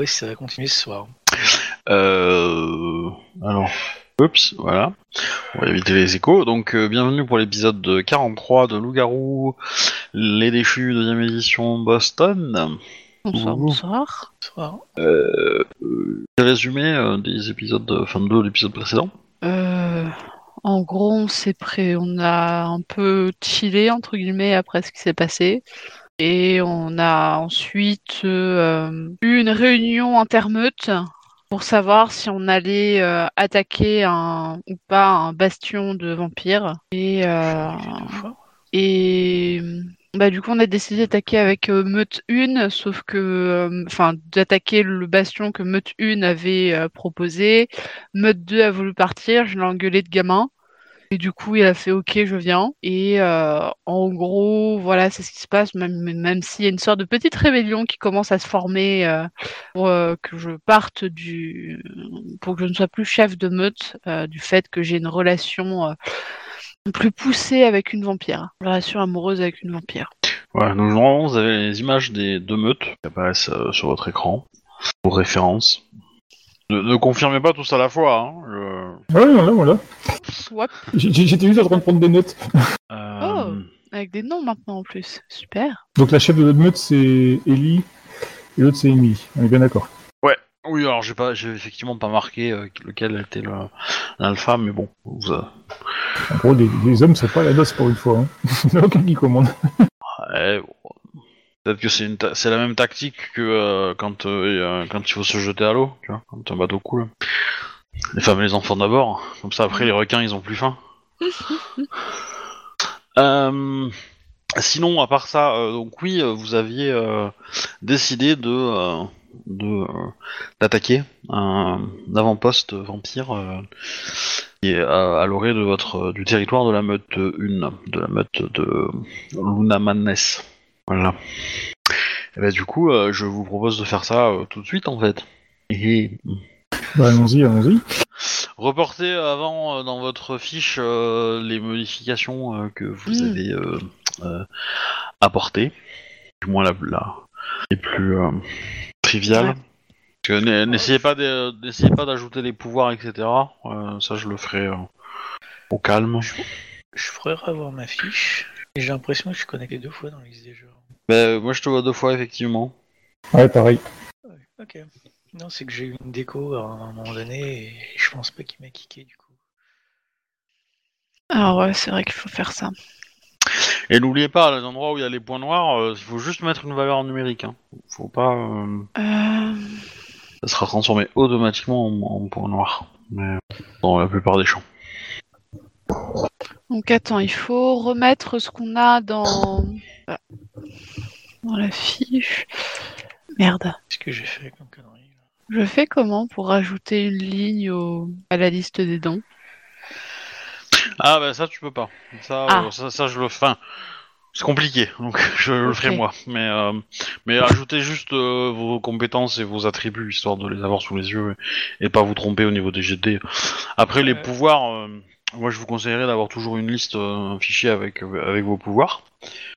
pas si ça va continuer ce soir. Euh... Alors, oups, voilà. On va éviter les échos. Donc, euh, bienvenue pour l'épisode de 43 de Loup-Garou, Les Déchus, deuxième édition, Boston. Bonsoir, bonsoir. Ce soir. Euh... euh, résumé euh, des épisodes, de... enfin de l'épisode précédent. Euh, en gros, on s'est prêt, on a un peu chillé entre guillemets après ce qui s'est passé. Et on a ensuite euh, eu une réunion intermeute pour savoir si on allait euh, attaquer un ou pas un bastion de vampires. Et, euh, et bah, du coup, on a décidé d'attaquer avec Meute 1, sauf que, enfin, d'attaquer le bastion que Meute 1 avait proposé. Meute 2 a voulu partir, je l'ai engueulé de gamin. Et du coup, il a fait OK, je viens. Et euh, en gros, voilà, c'est ce qui se passe, même, même s'il y a une sorte de petite rébellion qui commence à se former euh, pour euh, que je parte du. pour que je ne sois plus chef de meute, du fait que j'ai une relation plus poussée avec une vampire. Une relation amoureuse avec une vampire. Voilà, donc normalement, vous avez les images des deux meutes qui apparaissent sur votre écran, pour référence. Ne, ne confirmez pas tous à la fois, hein. je- Ouais, voilà, voilà. Swap, J'étais juste en train de prendre des notes. Euh, Oh. avec des noms maintenant en plus. Super. Donc la chef de notre meute, c'est Ellie, et l'autre, c'est Amy. On est bien d'accord. Oui, alors j'ai pas, j'ai effectivement pas marqué euh, lequel était le- l'alpha, mais bon, vous, euh, En gros, les, les hommes sont pas à la noce pour une fois. Hein. Il n'y en a aucun qui commande. ouais, bon, peut-être que c'est une, ta- c'est la même tactique que euh, quand euh, quand il faut se jeter à l'eau, tu vois, quand un bateau coule. Les femmes et les enfants d'abord, comme ça après les requins ils ont plus faim. Euh, sinon, à part ça, euh, donc oui, vous aviez décidé de de d'attaquer un, avant-poste vampire qui est à, à l'orée de votre du territoire de la meute 1, de la meute de Lunamannes. Voilà. Et bah, du coup, euh, je vous propose de faire ça euh, tout de suite en fait. Et Bah, allons-y, allons-y. reportez avant euh, dans votre fiche euh, les modifications euh, que vous Mm. avez euh, euh, apportées, du moins la, la- les plus euh, triviales. Ouais. N'essayez pas d'ajouter des pouvoirs, etc. Euh, ça, je le ferai euh, au calme. Je ferais revoir ma fiche. Et j'ai l'impression que je suis connecté deux fois dans jeux. Ben, moi, je te vois deux fois, effectivement. Ouais, pareil. Ouais, ok. Non, c'est que j'ai eu une déco à un moment donné et je pense pas qu'il m'a kické du coup. Alors ouais, c'est vrai qu'il faut faire ça. Et n'oubliez pas, les endroits où il y a les points noirs, euh, il faut juste mettre une valeur numérique. Hein. Faut pas. euh, Euh, ça sera transformé automatiquement en, en point noir. Mais dans la plupart des champs. Donc attends, il faut remettre ce qu'on a dans ah. dans la fiche. Merde. Qu'est-ce que j'ai fait comme connerie là Je fais comment pour rajouter une ligne au... à la liste des dons Ah bah ça tu peux pas. Ça, Ah. euh, ça, ça, je le fais. C'est compliqué, donc je le ferai moi. Mais euh, mais ajoutez juste euh, vos compétences et vos attributs histoire de les avoir sous les yeux et, et pas vous tromper au niveau des GD. Après les pouvoirs, euh, moi je vous conseillerais d'avoir toujours une liste, euh, un fichier avec euh, avec vos pouvoirs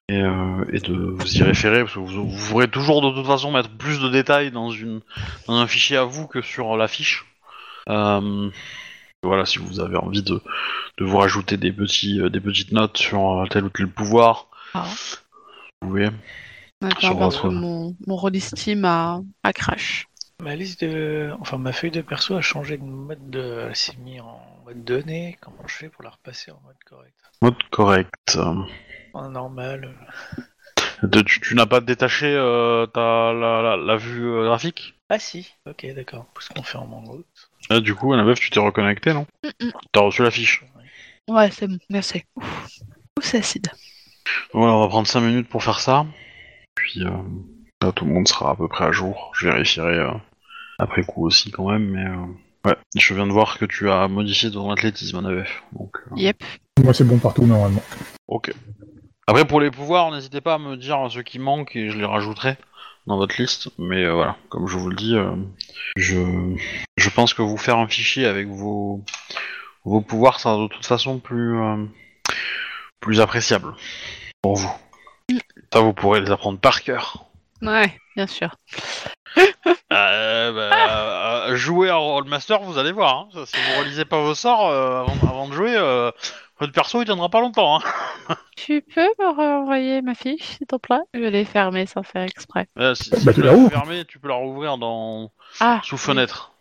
et, euh, et de vous y référer parce que vous, vous pourrez toujours de toute façon mettre plus de détails dans une dans un fichier à vous que sur la fiche. Euh, voilà, si vous avez envie de, de vous rajouter des petits des petites notes sur tel ou tel pouvoir, Ah. vous pouvez. D'accord, votre- mon, mon roll Steam a, a crash. Ma liste de. Enfin, ma feuille de perso a changé de mode de. Elle s'est mise en mode données. Comment je fais pour la repasser en mode correct? Mode correct. En normal. De- tu tu n'as pas détaché euh, ta, la, la, la vue euh, graphique? Ah si, ok, d'accord. Parce qu'on fait en mango. Ah, Du coup, Annabeth, tu t'es reconnecté, non? Mm, mm. T'as reçu la fiche. Ouais, c'est bon, merci. Ouf, Ouf, c'est acide. Voilà, on va prendre 5 minutes pour faire ça. Puis euh, là, tout le monde sera à peu près à jour. Je vérifierai euh, après coup aussi quand même, mais euh, ouais, je viens de voir que tu as modifié ton athlétisme, Annabeth. Donc, euh, Yep. Moi, c'est bon partout, normalement. ok. Après, pour les pouvoirs, n'hésitez pas à me dire ce qui manque et je les rajouterai dans votre liste. Mais euh, voilà, comme je vous le dis, euh, je, je pense que vous faire un fichier avec vos, vos pouvoirs sera de toute façon plus, euh, plus appréciable pour vous. Ça, vous pourrez les apprendre par cœur. Ouais, bien sûr. Euh, bah, euh, jouer à Rollmaster, vous allez voir. hein. Ça, Si vous relisez pas vos sorts euh, avant, avant de jouer, euh, votre perso il tiendra pas longtemps. Hein. Tu peux me renvoyer ma fiche, s'il te plaît? Je l'ai fermée sans faire exprès. Euh, si si Bah, tu tu la l'as rouvres. fermé, tu peux la rouvrir dans Ah, sous oui. fenêtre.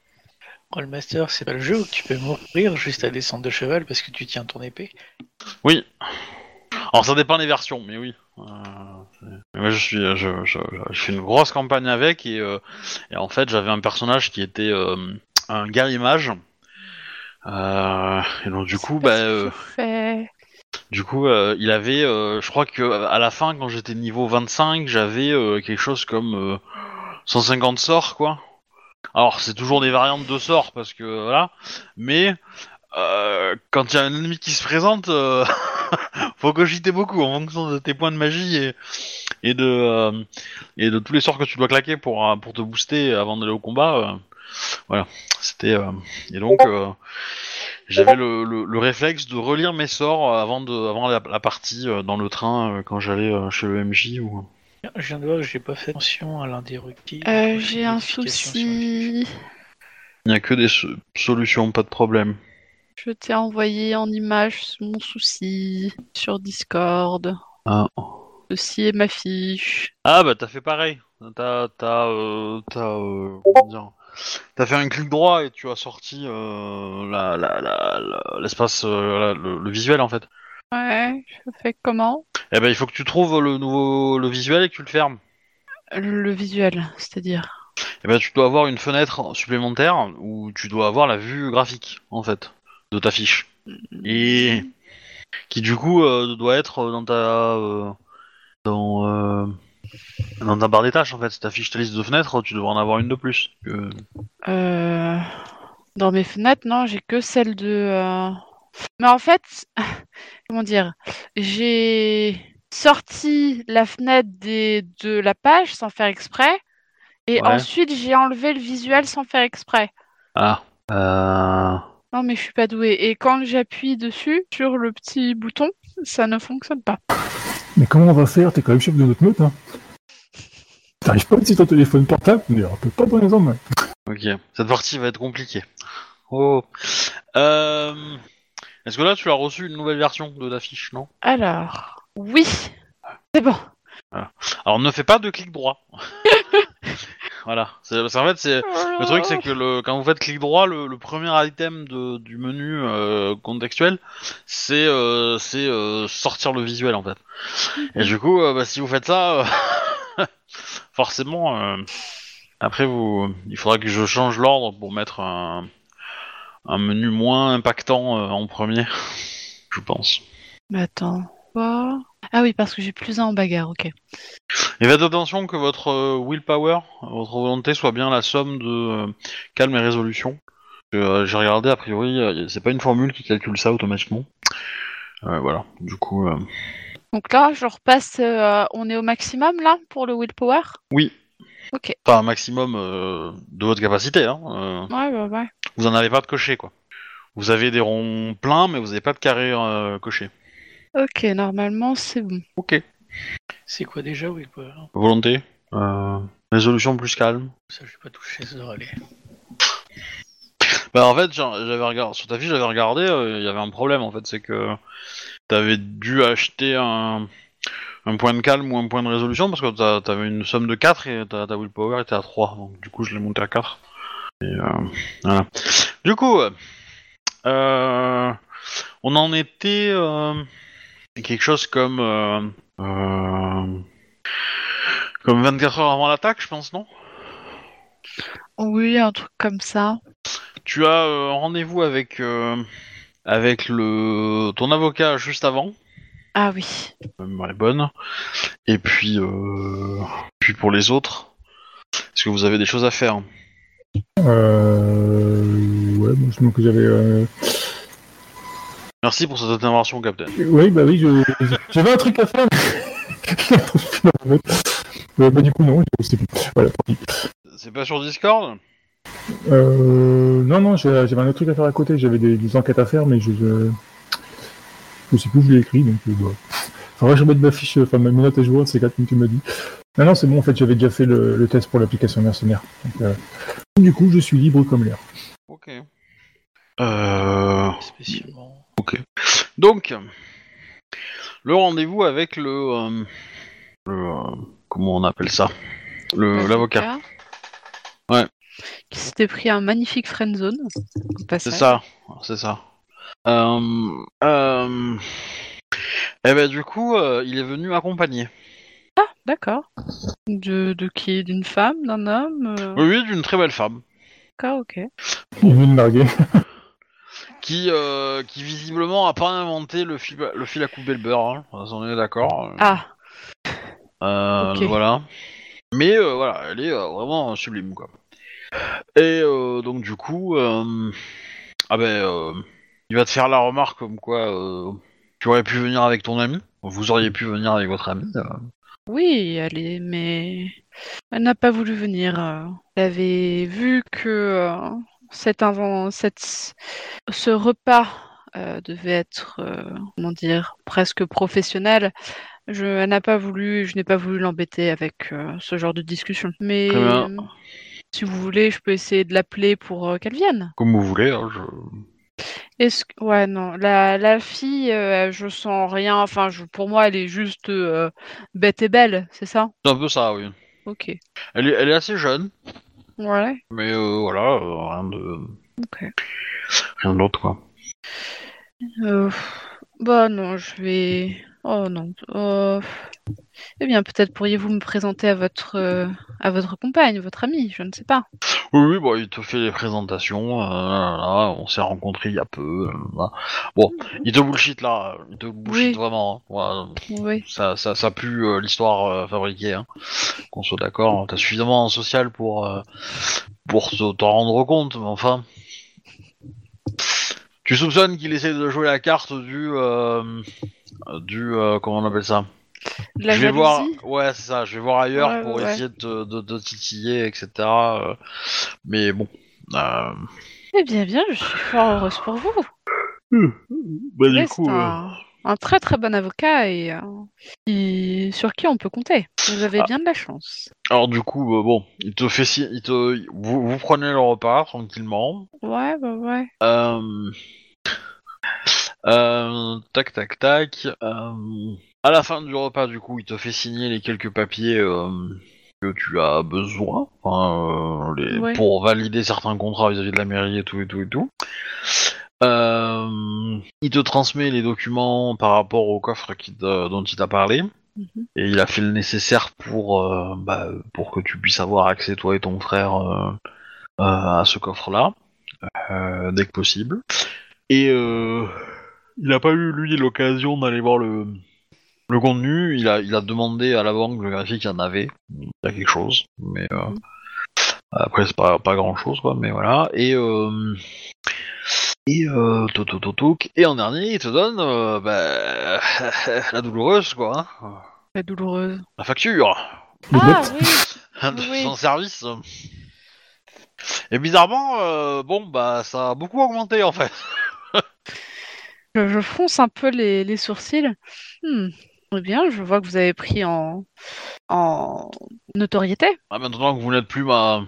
Rollmaster, c'est pas le jeu où tu peux mourir juste à descendre de cheval parce que tu tiens ton épée. Oui. Alors ça dépend des versions, mais oui. Moi je suis, je, fais une grosse campagne avec et, euh, et en fait j'avais un personnage qui était euh, un guerrier mage. Euh, et donc du coup, bah, du coup, il avait, je crois que à la fin, quand j'étais niveau 25, j'avais quelque chose comme euh, 150 sorts, quoi. Alors, c'est toujours des variantes de sorts, parce que voilà, mais euh, quand il y a un ennemi qui se présente, euh, faut cogiter beaucoup en fonction de tes points de magie et, et de euh, et de tous les sorts que tu dois claquer pour euh, pour te booster avant d'aller au combat. euh, voilà, c'était euh, et donc euh, j'avais le, le, le réflexe de relire mes sorts avant de avant la, la partie euh, dans le train euh, quand j'allais euh, chez le MJ ou Je viens de voir que j'ai pas fait attention à l'un des requis. Euh, J'ai un souci. il n'y a que des so- solutions, pas de problème. Je t'ai envoyé en image mon souci sur Discord. Ah. Ceci est ma fiche. Ah bah t'as fait pareil. T'as t'as euh, t'as euh, comment dire T'as fait un clic droit et tu as sorti euh, la la la la- l'espace euh, la- le, le visuel en fait. Ouais, je fais comment? Eh ben il faut que tu trouves le nouveau le visuel et que tu le fermes. Le visuel, c'est-à-dire? Eh ben tu dois avoir une fenêtre supplémentaire où tu dois avoir la vue graphique en fait de ta fiche et qui du coup euh, doit être dans ta euh, dans euh, dans ta barre des tâches en fait. Si t'affiches ta liste de fenêtres, tu devrais en avoir une de plus. que- Dans mes fenêtres, non, j'ai que celle de. Mais en fait, comment dire, j'ai sorti la fenêtre des... de la page sans faire exprès, et Ouais. ensuite j'ai enlevé le visuel sans faire exprès. Ah. Non, mais je suis pas douée. Et quand j'appuie dessus, sur le petit bouton, ça ne fonctionne pas. Mais comment on va faire? T'es quand même chef de notre meute, hein T'arrives pas à utiliser ton téléphone portable? Mais on peut pas donner les en main. Ok. Cette partie va être compliquée. Oh. Euh... Est-ce que là tu as reçu une nouvelle version de la fiche, non? Alors, oui, c'est bon. Alors ne fais pas de clic droit. voilà. Parce qu'en fait c'est Le truc, c'est que le, quand vous faites clic droit, le, premier item de, du menu euh, contextuel, c'est euh, c'est, euh, sortir le visuel en fait. Et du coup, bah, si vous faites ça, forcément, après vous, il faudra que je change l'ordre pour mettre un, un menu moins impactant en premier, je pense. Mais attends, quoi? Ah oui, parce que j'ai plus un en bagarre, ok. Et faites attention que votre euh, willpower, votre volonté soit bien la somme de euh, calme et résolution. Euh, J'ai regardé, a priori, c'est pas une formule qui calcule ça automatiquement. Euh, voilà, du coup... euh, Donc là, je repasse, euh, on est au maximum là pour le willpower? Oui. Ok. Enfin, un maximum euh, de votre capacité, hein. euh, Ouais, ouais, ouais. vous en avez pas de coché, quoi. Vous avez des ronds pleins, mais vous avez pas de carré euh, coché. Ok, normalement c'est bon. Ok. C'est quoi déjà, oui quoi Volonté. Euh, résolution plus calme. Ça, j'ai pas touché, ça devrait aller. Bah en fait, j'avais regardé sur ta fiche, j'avais regardé, euh, il y avait un problème en fait, c'est que t'avais dû acheter un, un point de calme ou un point de résolution parce que t'as- t'avais une somme de 4 et ta, ta willpower était à 3, donc du coup je l'ai monté à 4. Et euh, voilà. Du coup, euh, on en était euh, quelque chose comme euh, euh, comme 24 heures avant l'attaque, je pense, non? Oui, un truc comme ça. Tu as euh, rendez-vous avec euh, avec le ton avocat juste avant. Ah oui. Est bonne. Et puis euh, puis pour les autres, est-ce que vous avez des choses à faire? Euh... Ouais, moi je me que j'avais... Euh... Merci pour cette intervention, Captain. Oui, bah oui, je- j'avais un truc à faire. mais- Euh, bah du coup non, je sais plus. Voilà, tant pis. C'est pas sur Discord? Euh, non, non, j'avais j'avais un autre truc à faire à côté. J'avais des, des enquêtes à faire, mais je, je, je sais plus où je l'ai écrit, donc euh, bah. Faudrait que je remette ma fiche, enfin ma note à jour, c'est quand tu me dis. Non, non, c'est bon, en fait, j'avais déjà fait le, le test pour l'application mercenaire. Donc, euh, du coup, je suis libre comme l'air. Ok. Euh... Spécialement. Ok. Donc, le rendez-vous avec le, euh, le euh, comment on appelle ça, le l'avocat. Ouais. Qui s'était pris un magnifique friendzone. au C'est ça, c'est ça. Euh, euh, et ben du coup, euh, il est venu accompagner. Ah, d'accord. De, de qui? D'une femme? D'un homme? Euh, Oui, oui, d'une très belle femme D'accord, ok. Il est venu me larguer. Qui, euh, qui visiblement a pas inventé le fil, le fil à couper le beurre. Hein. On est d'accord. Ah, Euh, Ok. Voilà. Mais euh, voilà, elle est euh, vraiment sublime quoi. Et donc du coup, ah ben, il va te faire la remarque comme quoi tu aurais pu venir avec ton ami. Vous auriez pu venir avec votre ami. oui, elle est... Mais elle n'a pas voulu venir. Elle avait vu que cet invent... cette... ce repas euh, devait être, euh, comment dire, presque professionnel. Je... Elle n'a pas voulu, je n'ai pas voulu l'embêter avec euh, ce genre de discussion. Mais si vous voulez, je peux essayer de l'appeler pour qu'elle vienne. Comme vous voulez. hein, je... Est-ce que... Ouais, non. La, la fille, euh, je sens rien. Enfin, je... pour moi, elle est juste euh, bête et belle, c'est ça? C'est un peu ça, oui. Ok. Elle est, elle est assez jeune, Ouais. mais euh, voilà, euh, rien de, Ok. rien d'autre quoi. Euh, bah non, je vais. Oh non. Eh bien, peut-être pourriez-vous me présenter à votre euh, à votre compagne, votre amie, je ne sais pas. Oui, oui, bon, il te fait les présentations. euh, là, on s'est rencontrés il y a peu. euh, là. Bon, il te bullshit là, il te bullshit vraiment. hein. Ouais, Oui. ça, ça, ça pue euh, l'histoire euh, fabriquée. Hein. Qu'on soit d'accord. T'as suffisamment en social pour euh, pour te- t'en rendre compte, mais enfin. Tu soupçonnes qu'il essaie de jouer la carte du euh, du euh, comment on appelle ça? De La je vais voir, ouais, c'est ça. Je vais voir ailleurs Ouais, pour ouais, ouais. essayer de, te- de, de titiller, etc. euh, mais bon. Euh... Eh bien, bien, je suis fort heureuse pour vous. Bah, Oui, c'est un, un très très bon avocat et, euh, qui- sur qui on peut compter. Vous avez Ah. bien de la chance. Alors du coup, euh, bon, il te fait si, il te, vous, vous prenez le repas tranquillement. Ouais, bah ouais. Euh... Euh, tac, tac, tac. Euh... À la fin du repas, du coup, il te fait signer les quelques papiers euh, que tu as besoin euh, les- Ouais. pour valider certains contrats vis-à-vis de la mairie et tout et tout et tout. Euh, il te transmet les documents par rapport au coffre qui dont il t'a parlé. Mhm. Et il a fait le nécessaire pour, euh, bah, pour que tu puisses avoir accès, toi et ton frère, à ce coffre-là, dès que possible. Et il n'a pas eu, lui, l'occasion d'aller voir le, le contenu. Il a, il a demandé à la banque le graphique, il y en avait. Il y a quelque chose, mais euh, après, c'est pas, pas grand-chose, quoi, mais voilà. Et... Euh, et euh, toc, toc. et en dernier, il te donne euh, bah, la douloureuse, quoi. hein. Très douloureuse. La facture Ah oui. de Oui. son service. Et bizarrement, euh, bon, bah, ça a beaucoup augmenté en fait. Je, je fronce un peu les, les sourcils. Hmm. Eh bien, je vois que vous avez pris en, en notoriété. Ah, maintenant que vous n'êtes plus ma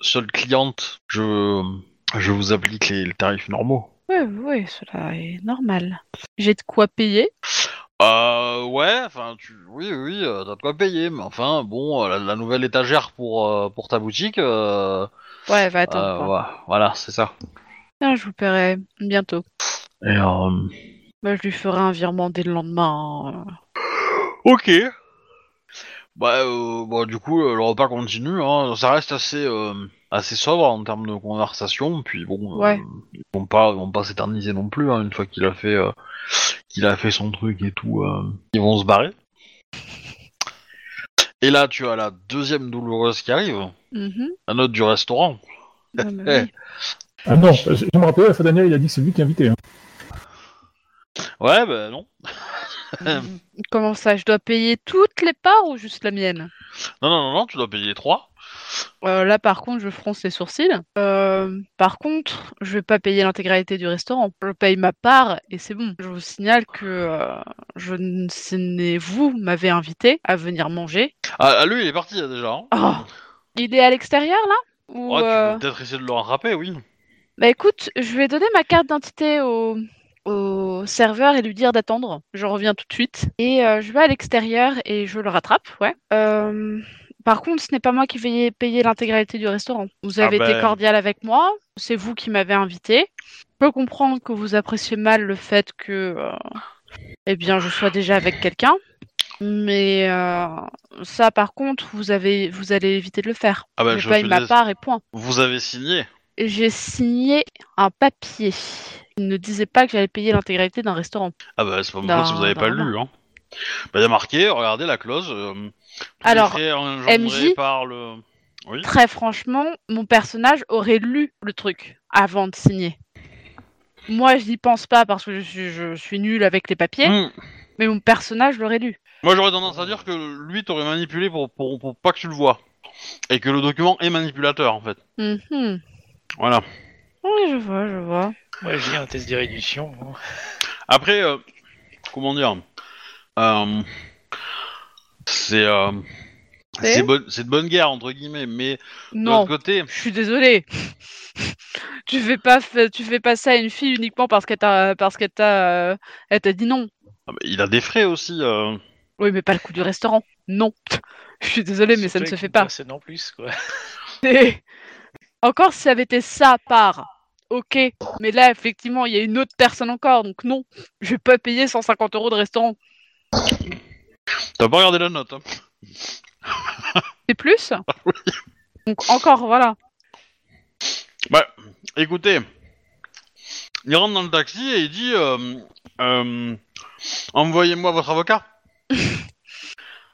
seule cliente, je, je vous applique les, les tarifs normaux. Oui, oui, cela est normal. J'ai de quoi payer. Euh, ouais, enfin, tu, oui, oui, euh, t'as de quoi payer, mais enfin, bon, euh, la, la nouvelle étagère pour, euh, pour ta boutique, euh, Ouais, va attendre. ouais, voilà, c'est ça. Ah, je vous paierai bientôt. Et, Bah, je lui ferai un virement dès le lendemain. hein. Ok. Bah, euh, bah, du coup, euh, le repas continue. Hein. Ça reste assez, euh, assez sobre en termes de conversation. Puis bon, euh, Ouais. ils vont pas, ils vont pas s'éterniser non plus. Hein, une fois qu'il a fait, euh, qu'il a fait son truc et tout, euh, ils vont se barrer. Et là, tu as la deuxième douloureuse qui arrive, Mhm. la note du restaurant. Ah, bah oui. Ah non, je, je me rappelle, la fois dernière, il a dit que c'est lui qui invitait. Hein. Ouais, bah non. Comment ça, je dois payer toutes les parts ou juste la mienne? Non, non, non, non, tu dois payer trois. Euh, là, par contre, je fronce les sourcils. Euh, par contre, je vais pas payer l'intégralité du restaurant. Je paye ma part et c'est bon. Je vous signale que euh, je ne- ce n'est vous m'avez invité à venir manger. Ah, ah, lui, il est parti déjà. hein. Oh. Il est à l'extérieur là? Ou, Ouais, Tu peux peut-être essayer de le rattraper, oui. Bah écoute, je vais donner ma carte d'identité au, au serveur et lui dire d'attendre. Je reviens tout de suite. Et euh, je vais à l'extérieur et je le rattrape, ouais. Euh, par contre, ce n'est pas moi qui vais payer l'intégralité du restaurant. Vous Ah avez été ben. cordial avec moi, c'est vous qui m'avez invité. Je peux comprendre que vous appréciez mal le fait que, euh, eh bien, je sois déjà avec quelqu'un. Mais euh, ça, par contre, vous avez, vous allez éviter de le faire. Ah bah, je paye ma part et point Vous avez signé. j'ai signé un papier. Ne disait pas que j'allais payer l'intégralité d'un restaurant. Ah bah, c'est pas mon si vous avez pas lu, hein. Bah, il y a marqué, regardez la clause. Euh, Alors, MJ? par le... Oui. Très franchement, mon personnage aurait lu le truc avant de signer. Moi, je n'y pense pas parce que je suis, je suis nulle avec les papiers, Hmm. mais mon personnage l'aurait lu. Moi, j'aurais tendance à dire que lui t'aurait manipulé pour, pour, pour pas que tu le vois. Et que le document est manipulateur, en fait. Mhm. Voilà. Oui, je vois, je vois. Moi, j'ai un test d'érudition. hein. Après, euh, comment dire euh, C'est euh, C'est c'est bonne- c'est de bonne guerre entre guillemets, mais de Non, l'autre côté, je suis désolée. tu fais pas, fa- tu fais pas ça à une fille uniquement parce qu'elle t'a, parce qu'elle t'a, euh, elle t'a dit non. ah bah, il a des frais aussi. euh. Oui, mais pas le coût du restaurant. Non. Je suis désolée, mais ça ne Surtout se avec fait une pas. personne en plus, quoi. Encore si ça avait été ça par, ok. Mais là, effectivement, il y a une autre personne encore, donc non. Je vais pas payer 150 euros de restaurant. T'as pas regardé la note. hein. C'est plus? Donc encore, voilà. Bah, écoutez, il rentre dans le taxi et il dit euh, euh, envoyez-moi votre avocat.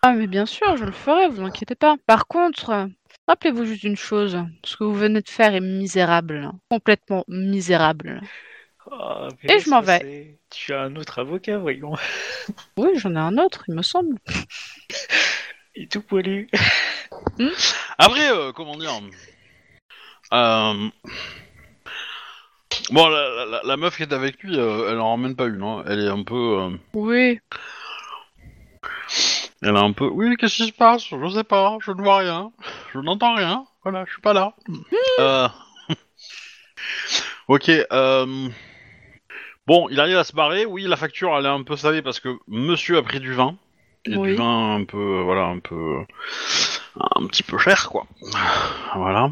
Ah, mais bien sûr, je le ferai, vous inquiétez pas. Par contre, rappelez-vous juste une chose. Ce que vous venez de faire est misérable. Complètement misérable. Ah, Et je m'en vais. Tu as un autre avocat, voyons. Oui, j'en ai un autre, il me semble. Il est tout poilu. Après, euh, comment dire euh, Bon, la, la- la meuf qui est avec lui, euh, elle en ramène pas une. hein. Elle est un peu. euh, Oui. Elle est un peu. Oui, qu'est-ce qui se passe? Je sais pas, je ne vois rien, je n'entends rien. Voilà, je suis pas là. Euh, ok. euh, Bon, il arrive à se barrer. Oui, la facture, elle est un peu salée parce que Monsieur a pris du vin. Et Oui. du vin un peu, euh, voilà, un peu, un petit peu cher, quoi. Voilà.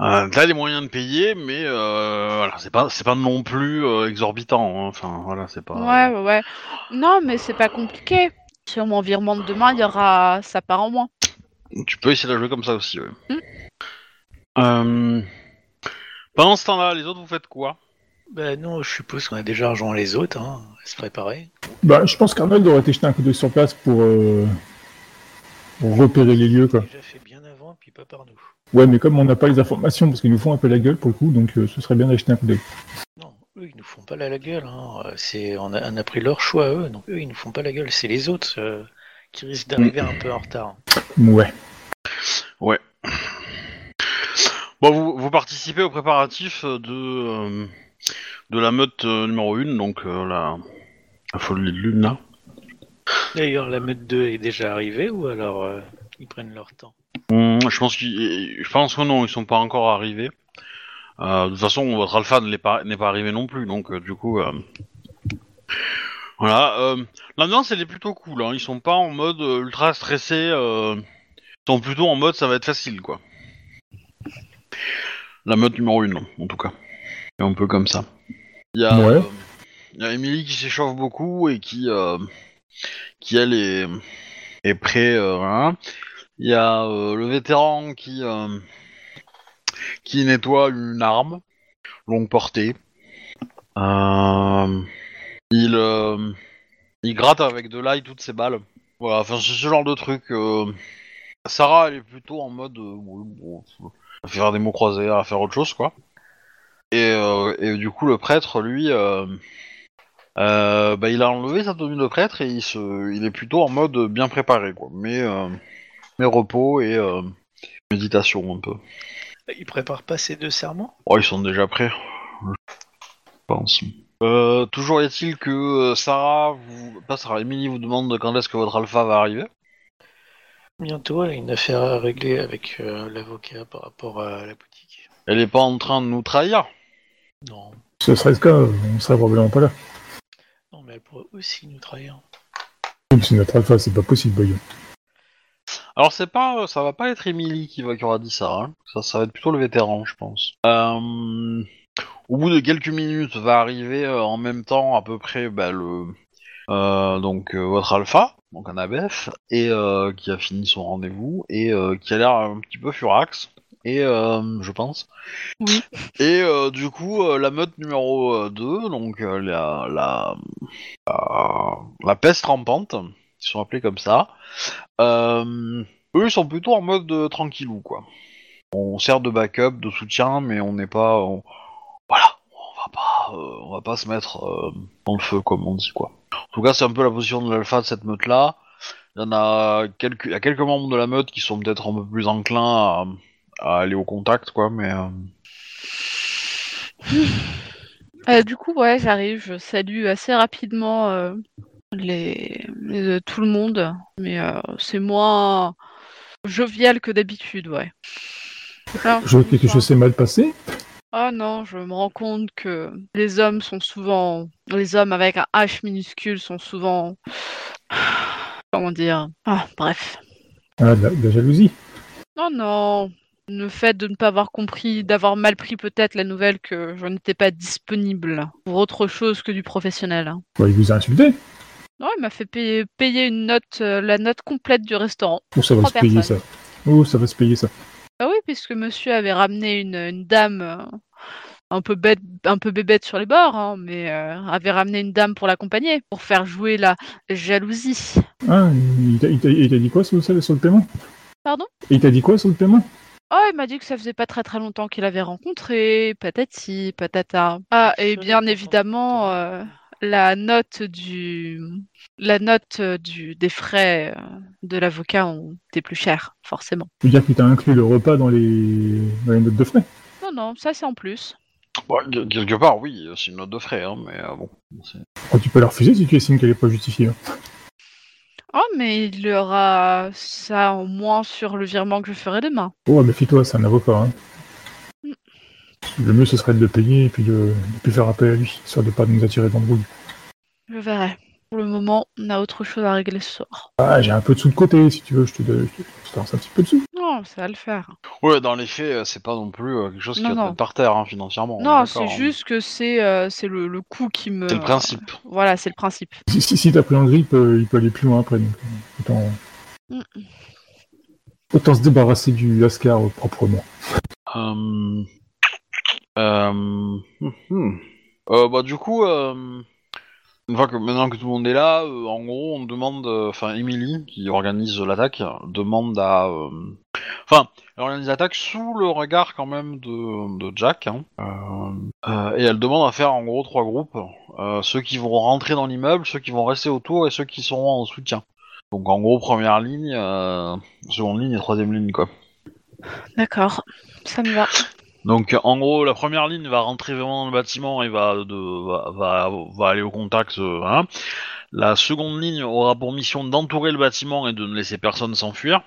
Euh, T'as les moyens de payer, mais euh, voilà, c'est pas, c'est pas non plus euh, exorbitant. hein. Enfin, voilà, c'est pas. Ouais, ouais, ouais. Non, mais c'est pas compliqué. Sur mon virement de demain, il y aura sa part en moins. Tu peux essayer de la jouer comme ça aussi, ouais. Hmm. Euh, Pendant ce temps-là, les autres, vous faites quoi? Bah non, je suppose qu'on a déjà rejoint les autres, hein, à se préparer. Bah, je pense qu'Arnold aurait été jeté un coup d'œil sur place pour, euh, pour repérer les lieux, quoi. Déjà fait bien avant, puis pas par nous. Ouais, mais comme on n'a pas les informations, parce qu'ils nous font un peu la gueule pour le coup, donc euh, ce serait bien d'acheter un coup d'œil. Eux, ils nous font pas la, la gueule. Hein. C'est, on, a, on a pris leur choix, eux, donc eux, ils nous font pas la gueule. C'est les autres euh, qui risquent d'arriver un peu en retard. Ouais. Bon, vous, vous participez aux préparatifs de, euh, de la meute euh, numéro 1, donc euh, la, la folie de lune, là. D'ailleurs, la meute 2 est déjà arrivée, ou alors euh, ils prennent leur temps? Hum, je pense qu'ils, je pense que non, ils sont pas encore arrivés. Euh, de toute façon, votre alpha ne l'est pas, n'est pas arrivé non plus, donc euh, du coup, euh, voilà. Euh, L'ambiance, elle est plutôt cool. Hein. Ils sont pas en mode ultra stressé. Euh, ils sont plutôt en mode ça va être facile, quoi. La meute numéro 1, en tout cas. C'est un peu comme ça. Il y a, Ouais. euh, y a Emily qui s'échauffe beaucoup et qui, qui elle est, est prêt. voilà. Il y a le vétéran qui, qui nettoie une arme longue portée. Euh, il, euh, il gratte avec de l'ail toutes ses balles. Voilà, enfin c'est ce genre de truc. euh. Sarah, elle est plutôt en mode, euh, à faire des mots croisés, à faire autre chose, quoi. Et, euh, et du coup, le prêtre, lui, bah, il a enlevé sa tenue de prêtre et il, se, il est plutôt en mode bien préparé, quoi. Mais, mais repos et, méditation un peu. Ils préparent pas ces deux serments? Oh, ils sont déjà prêts, je pense. Euh, toujours est-il que euh, Sarah, vous... pas Sarah, Emily vous demande quand est-ce que votre alpha va arriver. Bientôt, elle a une affaire à régler avec euh, l'avocat par rapport à la boutique. Elle est pas en train de nous trahir. Non, Ce serait le cas, on serait probablement pas là. non, mais elle pourrait aussi nous trahir. Même si notre alpha, c'est pas possible, Boyon. Alors c'est pas, ça va pas être Emily qui, va, qui aura dit ça, hein. ça, ça va être plutôt le vétéran, je pense. Euh, au bout de quelques minutes, va arriver euh, en même temps à peu près bah, le, euh, donc euh, votre alpha, donc un ABF, et euh, qui a fini son rendez-vous et euh, qui a l'air un petit peu furax. Et euh, je pense. Oui. Et euh, du coup, euh, la meute numéro euh, 2, donc euh, la, la, la, la peste rampante, ils sont appelés comme ça, euh, eux ils sont plutôt en mode euh, tranquillou quoi. On sert de backup, de soutien, mais on n'est pas, voilà, on va pas, euh, on va pas se mettre dans le feu comme on dit quoi. En tout cas, c'est un peu la position de l'alpha de cette meute là. Il y en a quelques, membres de la meute qui sont peut-être un peu plus enclins à, aller au contact quoi, mais du coup, ouais, j'arrive, je salue assez rapidement les, les- tout le monde, mais euh, c'est moins jovial que d'habitude, ouais. Alors, Je quelque chose s'est mal passé. Ah non, je me rends compte que les hommes sont souvent, les hommes avec un H minuscule sont souvent, comment dire, ah bref. Ah, de la, de la jalousie. Non, non. Le fait de ne pas avoir compris, d'avoir mal pris peut-être la nouvelle que je n'étais pas disponible pour autre chose que du professionnel. il vous a insulté Non, il m'a fait payer, payer une note, euh, la note complète du restaurant. Ou ça va Trois se payer ça personnes. Oh, ça va se payer ça. Ah oui, puisque monsieur avait ramené une, une dame euh, un peu bête, un peu bébête sur les bords, hein, mais euh, avait ramené une dame pour l'accompagner, pour faire jouer la jalousie. Ah, il t'a- il t'a il t'a dit quoi sur le, sur le paiement? Pardon? Il t'a dit quoi sur le paiement? Oh, il m'a dit que ça faisait pas très très longtemps qu'il avait rencontré, patati, patata. Ah, et bien évidemment, euh, la note du, la note euh, du, des frais euh, de l'avocat ont été plus chères, forcément. Tu veux dire qu'il t'a inclus le repas dans les, dans les notes de frais? Non, non, ça c'est en plus. bon, quelque part oui, c'est une note de frais, hein, mais euh, bon. c'est- Oh, Tu peux la refuser si tu estimes qu'elle est pas justifiée. hein. Oh, mais il y aura ça en moins sur le virement que je ferai demain. Oh, méfie-toi, c'est un avocat. Hein. Le mieux, ce serait de le payer et puis de, de plus faire appel à lui, histoire de pas nous attirer dans le rouge. Je verrai. Pour le moment, on a autre chose à régler ce soir. Ah, j'ai un peu de sous de côté, si tu veux, je te, donne- je te, je te lance un petit peu de sous. Non, ça va le faire. Ouais, dans les faits, euh, c'est pas non plus euh, quelque chose qui va te non. mettre par terre hein, financièrement. non, c'est hein. juste que c'est euh, c'est le, le coût qui me. C'est le principe. Voilà, c'est le principe. Si, si, si t'as pris en grippe, euh, il peut aller plus loin après. Donc, euh, autant, Mm. autant se débarrasser du Lascar euh, proprement. Euh... Euh... hum, hum. Euh, bah du coup, euh... maintenant que tout le monde est là, euh, en gros, on demande, euh, enfin Emily qui organise l'attaque demande à, euh, enfin, elle organise l'attaque sous le regard quand même de, Jack, hein. Et elle demande à faire en gros trois groupes, ceux qui vont rentrer dans l'immeuble, ceux qui vont rester autour et ceux qui seront en soutien. Donc en gros première ligne, seconde ligne et troisième ligne quoi. D'accord, ça me va. Donc en gros, la première ligne va rentrer vraiment dans le bâtiment et va va, va, aller au contact. euh, hein. La seconde ligne aura pour mission d'entourer le bâtiment et de ne laisser personne s'enfuir.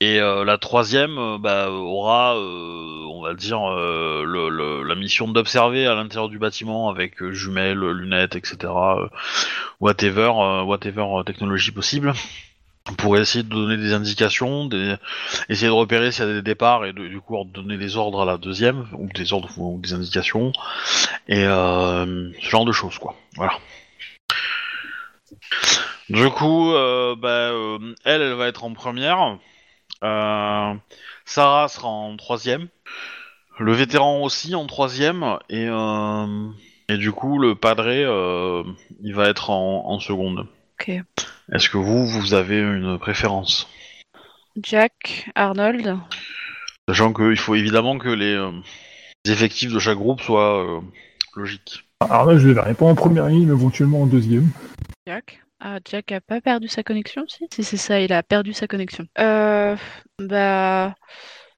Et euh, la troisième euh, bah, aura, on va dire, le, le- la mission d'observer à l'intérieur du bâtiment avec jumelles, lunettes, etc. whatever, whatever technologie possible pour essayer de donner des indications, essayer de repérer s'il y a des départs et de- du coup donner des ordres à la deuxième ou des ordres ou des indications et euh, ce genre de choses quoi. Voilà. Du coup, euh, bah, euh, elle, elle va être en première. Sarah sera en troisième. Le vétéran aussi en troisième et et du coup le padré, il va être en, seconde. Est-ce que vous, vous avez une préférence Jack, Arnold. Sachant qu'il faut évidemment que les, euh, les effectifs de chaque groupe soient euh, logiques. Là, je ne le verrai pas en première ligne, mais éventuellement en deuxième. Jack, Ah, Jack a pas perdu sa connexion, si? Si, c'est ça, il a perdu sa connexion. Euh, bah,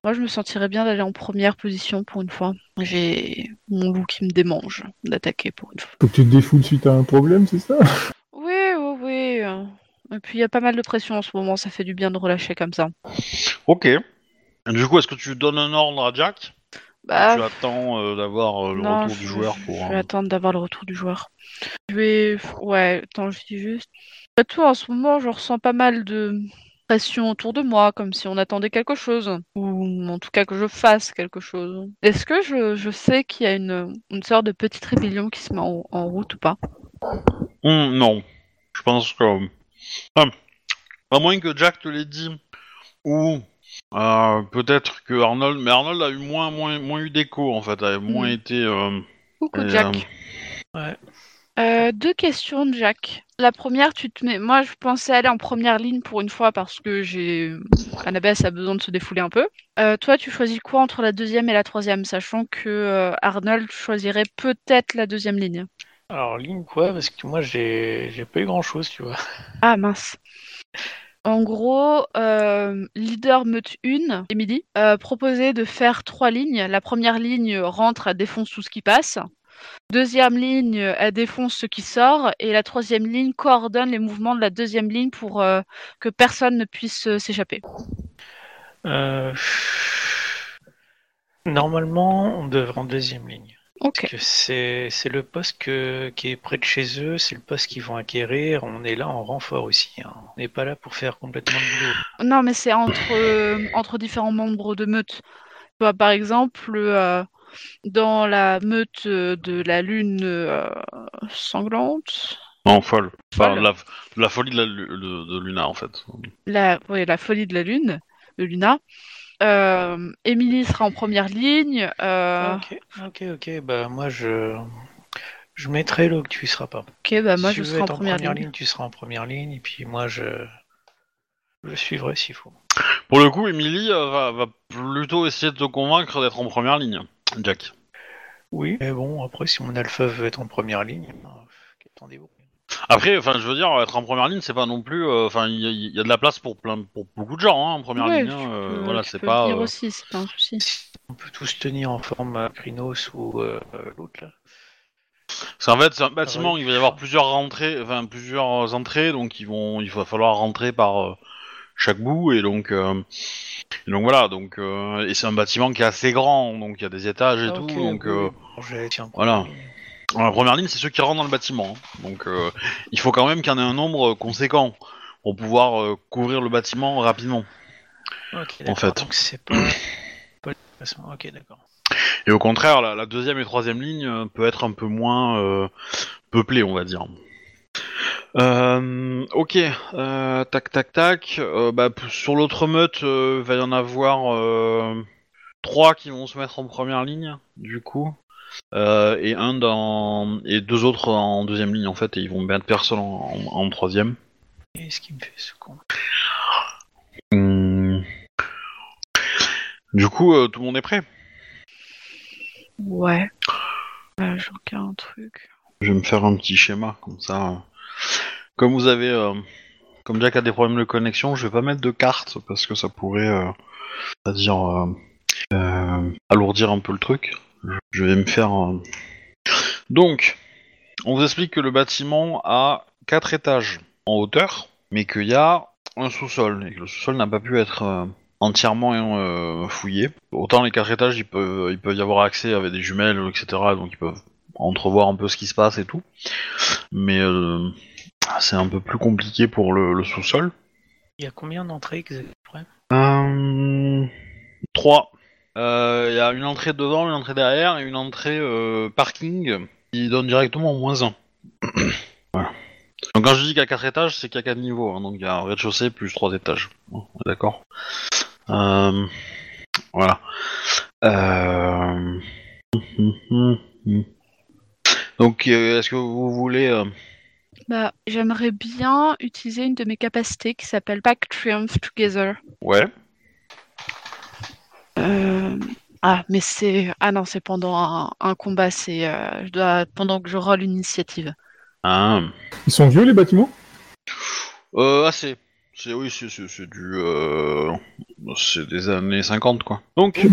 moi, je me sentirais bien d'aller en première position pour une fois. J'ai mon loup qui me démange d'attaquer pour une fois. Faut que tu te défoules suite à un problème, c'est ça? Et puis, il y a pas mal de pression en ce moment, ça fait du bien de relâcher comme ça. Ok. Du coup, est-ce que tu donnes un ordre à Jack? Bah, Tu attends euh, d'avoir euh, le non, retour du joueur je- pour. Je euh, vais attendre d'avoir le retour du joueur. Je vais. Ouais, attends, je dis juste. Après tout, en ce moment, je ressens pas mal de pression autour de moi, comme si on attendait quelque chose. Ou en tout cas que je fasse quelque chose. Est-ce que je, je sais qu'il y a une, une sorte de petite rébellion qui se met en, en route ou pas? Hum, non. Je pense que. Enfin, à moins que Jack te l'ait dit, ou euh, peut-être que Arnold. Mais Arnold a eu moins, moins, moins eu d'écho en fait, a moins Hmm. été. euh, Coucou et, Jack. Ouais. Euh, deux questions, Jack. La première, tu te mets. Moi, je pensais aller en première ligne pour une fois parce que j'ai. Annabeth a besoin de se défouler un peu. Euh, toi, tu choisis quoi entre la deuxième et la troisième, sachant que euh, Arnold choisirait peut-être la deuxième ligne? Alors, ligne quoi Parce que moi, j'ai j'ai pas eu grand chose, tu vois. Ah mince. En gros, euh, leader meute 1, Emily, euh, proposait de faire trois lignes. La première ligne rentre, elle défonce tout ce qui passe. Deuxième ligne, elle défonce ce qui sort. Et la troisième ligne coordonne les mouvements de la deuxième ligne pour euh, que personne ne puisse s'échapper. Normalement, on devrait en deuxième ligne. Ok. C'est le poste que, qui est près de chez eux, c'est le poste qu'ils vont acquérir. On est là en renfort aussi. hein. On n'est pas là pour faire complètement le boulot. Non, mais c'est entre, euh, entre différents membres de meute. Par exemple, euh, dans la meute euh, de la lune euh, sanglante, Non, folle. Enfin, Folle. la, la folie de, la, de, de Luna en fait. la, ouais, la folie de la lune, de Luna. Euh, Émilie sera en première ligne. euh, Ok, ok, ok. Bah moi, je je mettrai là où tu y seras pas. ok, bah moi si je serai en première, ligne. ligne, tu seras en première ligne. Et puis moi, je je suivrai s'il faut. Pour le coup, Emily euh, va, va plutôt essayer de te convaincre d'être en première ligne, Jack. Oui. Mais bon, après, si mon alpha veut être en première ligne, attendez-vous. Après, enfin, je veux dire, être en première ligne, c'est pas non plus. euh, Enfin, il y, a- il y a de la place pour plein, pour beaucoup de gens hein, en première Ouais, ligne. hein, tu euh, peux- voilà, c'est pas. euh, aussi, c'est pas un souci. Si on peut tous tenir en forme Krynos ou l'autre là. C'est en fait, c'est un bâtiment. ouais. Il va y avoir plusieurs rentrées, enfin plusieurs entrées, donc ils vont, il va falloir rentrer par euh, chaque bout, et donc, euh, et donc voilà, donc euh, et c'est un bâtiment qui est assez grand, donc il y a des étages et Ah, tout, donc. oui, euh, voilà. Dans la première ligne, c'est ceux qui rentrent dans le bâtiment, hein. donc euh, il faut quand même qu'il y en ait un nombre euh, conséquent pour pouvoir euh, couvrir le bâtiment rapidement. Ok, en d'accord. fait. Donc c'est pas. Ok, d'accord. Et au contraire, la, la deuxième et troisième ligne euh, peut être un peu moins euh, peuplée, on va dire. Euh, ok, euh, tac tac tac. Euh, bah, p- sur l'autre meute, euh, il va y en avoir euh, trois qui vont se mettre en première ligne, du coup, Euh, et un dans et deux autres en deuxième ligne en fait, et ils vont mettre personne en, en- en troisième. Qu'est-ce qui me fait ce con Hum. Du coup, euh, tout le monde est prêt? Ouais. Euh, je regarde un truc. Je vais me faire un petit schéma comme ça. Comme vous avez, euh, comme Jack a des problèmes de connexion, je vais pas mettre de carte parce que ça pourrait, c'est-à-dire alourdir un peu le truc. Je- vais me faire. euh, Donc, on vous explique que le bâtiment a quatre étages en hauteur, mais qu'il y a un sous-sol et que le sous-sol n'a pas pu être euh, entièrement euh, fouillé. Autant les quatre étages, ils peuvent, ils peuvent y avoir accès avec des jumelles, etc. Donc ils peuvent entrevoir un peu ce qui se passe et tout. Mais euh, c'est un peu plus compliqué pour le, le sous-sol. Il y a combien d'entrées exactement Euh, Trois. Euh, Il y a une entrée devant, une entrée derrière et une entrée euh, parking qui donne directement au moins un. voilà. Donc quand je dis qu'il y a quatre étages, c'est qu'il y a quatre niveaux. hein. donc il y a un rez-de-chaussée plus trois étages. Bon, D'accord. Euh, voilà. Euh... Donc euh, est-ce que vous voulez... euh, Bah, j'aimerais bien utiliser une de mes capacités qui s'appelle Pack Triumph Together. Ouais. Euh, Ah, mais c'est. Ah non, c'est pendant un, un combat, c'est. euh, Je dois. Pendant que je roll une initiative. Ah. Ils sont vieux les bâtiments? Euh, assez. C'est oui, c'est c'est- c'est du, euh, c'est des années 50 quoi. Donc,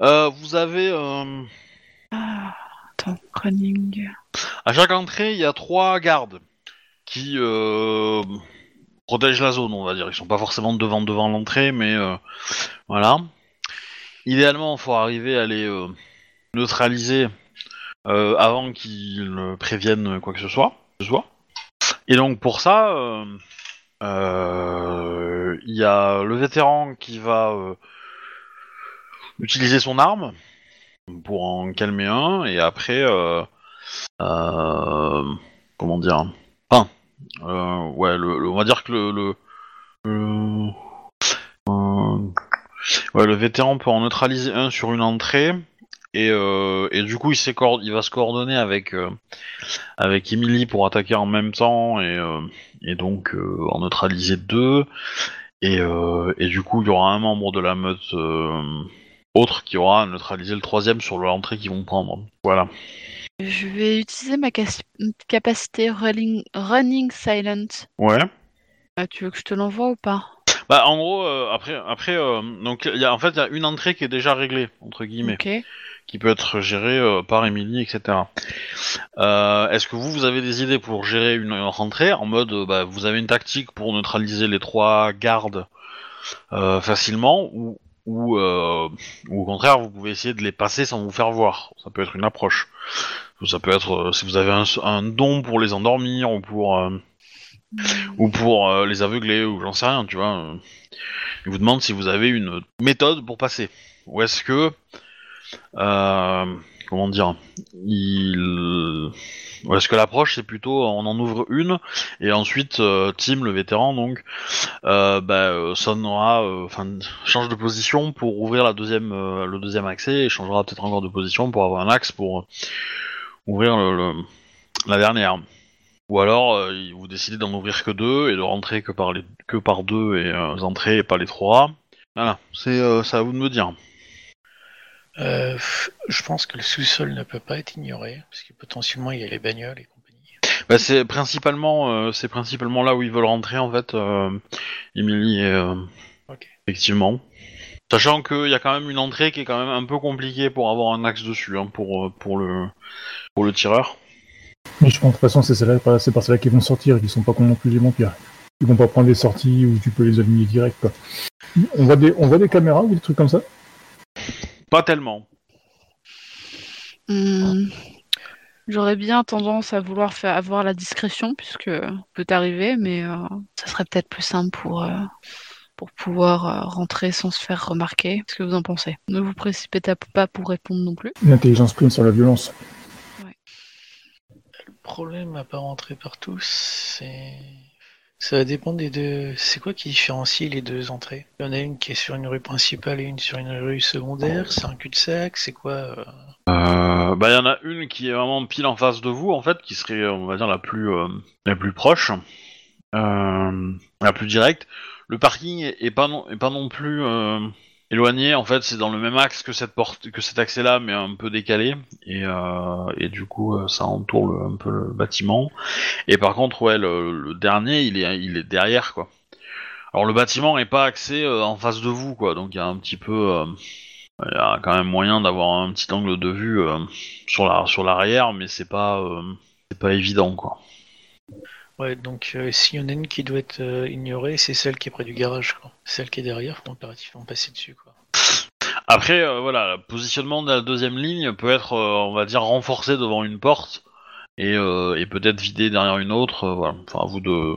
euh, vous avez euh, Ah, attends, running. à chaque entrée, il y a trois gardes qui euh, protègent la zone, on va dire. Ils sont pas forcément devant devant l'entrée, mais euh, voilà. Idéalement, il faut arriver à les euh, neutraliser euh, avant qu'ils ne préviennent quoi que ce soit. Et donc pour ça, euh, il y a le vétéran qui va utiliser son arme pour en calmer un, et après, comment dire, enfin, ouais, on va dire que le, ouais, le vétéran peut en neutraliser un sur une entrée. Et, euh, et du coup, il, s'est coord- il va se coordonner avec euh, avec Emily pour attaquer en même temps et, euh, et donc en neutraliser deux. Et, et du coup, il y aura un membre de la meute autre qui aura neutralisé le troisième sur l'entrée qu'ils vont prendre. Voilà. Je vais utiliser ma cas- capacité running, running silent. Ouais. Ah, tu veux que je te l'envoie ou pas? Bah en gros, euh, après, après, euh, donc il y a en fait il y a une entrée qui est déjà réglée entre guillemets, Ok. qui peut être gérée euh, par Emily, etc. Euh, Est-ce que vous vous avez des idées pour gérer une rentrée en mode, euh, bah, vous avez une tactique pour neutraliser les trois gardes euh, facilement ou ou, euh, ou au contraire vous pouvez essayer de les passer sans vous faire voir? Ça peut être une approche. Ça peut être euh, si vous avez un, un don pour les endormir ou pour euh, ou pour euh, les aveugler ou j'en sais rien, tu vois. euh. Il vous demande si vous avez une méthode pour passer. Ou est-ce que euh, comment dire il ou est-ce que l'approche c'est plutôt on en ouvre une et ensuite euh, Tim le vétéran donc bah, sonnera enfin change de position pour ouvrir la deuxième le deuxième accès et changera peut-être encore de position pour avoir un axe pour ouvrir la dernière. Ou alors, euh, vous décidez d'en ouvrir que deux et de rentrer que par les que par deux et euh, entrées et pas les trois. Voilà, c'est euh, à vous de me dire. Euh, je pense que le sous-sol ne peut pas être ignoré, parce que potentiellement il y a les bagnoles et compagnie. Bah, c'est principalement c'est principalement là où ils veulent rentrer en fait, Emily et euh, Ok. effectivement. Sachant qu'il y a quand même une entrée qui est quand même un peu compliquée pour avoir un axe dessus hein, pour pour le pour le tireur. Mais je pense de toute façon, c'est celle-là- c'est par celle-là qu'ils vont sortir, ils sont pas cons non plus les vampires. Ils vont pas prendre des sorties où tu peux les aligner direct. Quoi. On voit des, on voit des caméras ou des trucs comme ça? Pas tellement. Hmm. J'aurais bien tendance à vouloir faire avoir la discrétion, puisque peut arriver, mais euh, ça serait peut-être plus simple pour, euh, pour pouvoir euh, rentrer sans se faire remarquer. Qu'est-ce que vous en pensez? Ne vous précipitez pas pour répondre non plus. L'intelligence prime sur la violence. Problème à pas rentrer partout, c'est. Ça va dépendre des deux. C'est quoi qui différencie les deux entrées? Il y en a une qui est sur une rue principale et une sur une rue secondaire. C'est un cul-de-sac. C'est quoi euh? Euh, bah, il y en a une qui est vraiment pile en face de vous, en fait, qui serait, on va dire, la plus, euh, la plus proche, la plus directe. Le parking est, pas non, est pas non plus éloigné. En fait, c'est dans le même axe que cette porte, que cet accès-là, mais un peu décalé. Et, euh, du coup, euh, ça entoure un peu le bâtiment. Et par contre, ouais, le, dernier, il est, il est derrière, quoi. Alors le bâtiment est pas axé euh, en face de vous, quoi. Donc il y a un petit peu. il y a quand même moyen d'avoir un petit angle de vue sur la sur l'arrière, mais c'est pas c'est pas évident quoi. Ouais, donc euh, s'il y en a une qui doit être ignorée, c'est celle qui est près du garage. Quoi. Celle qui est derrière, faut impérativement passer dessus. Quoi. Après euh, voilà, le positionnement de la deuxième ligne peut être euh, on va dire renforcé devant une porte et, euh, peut-être vidé derrière une autre. voilà, enfin à vous de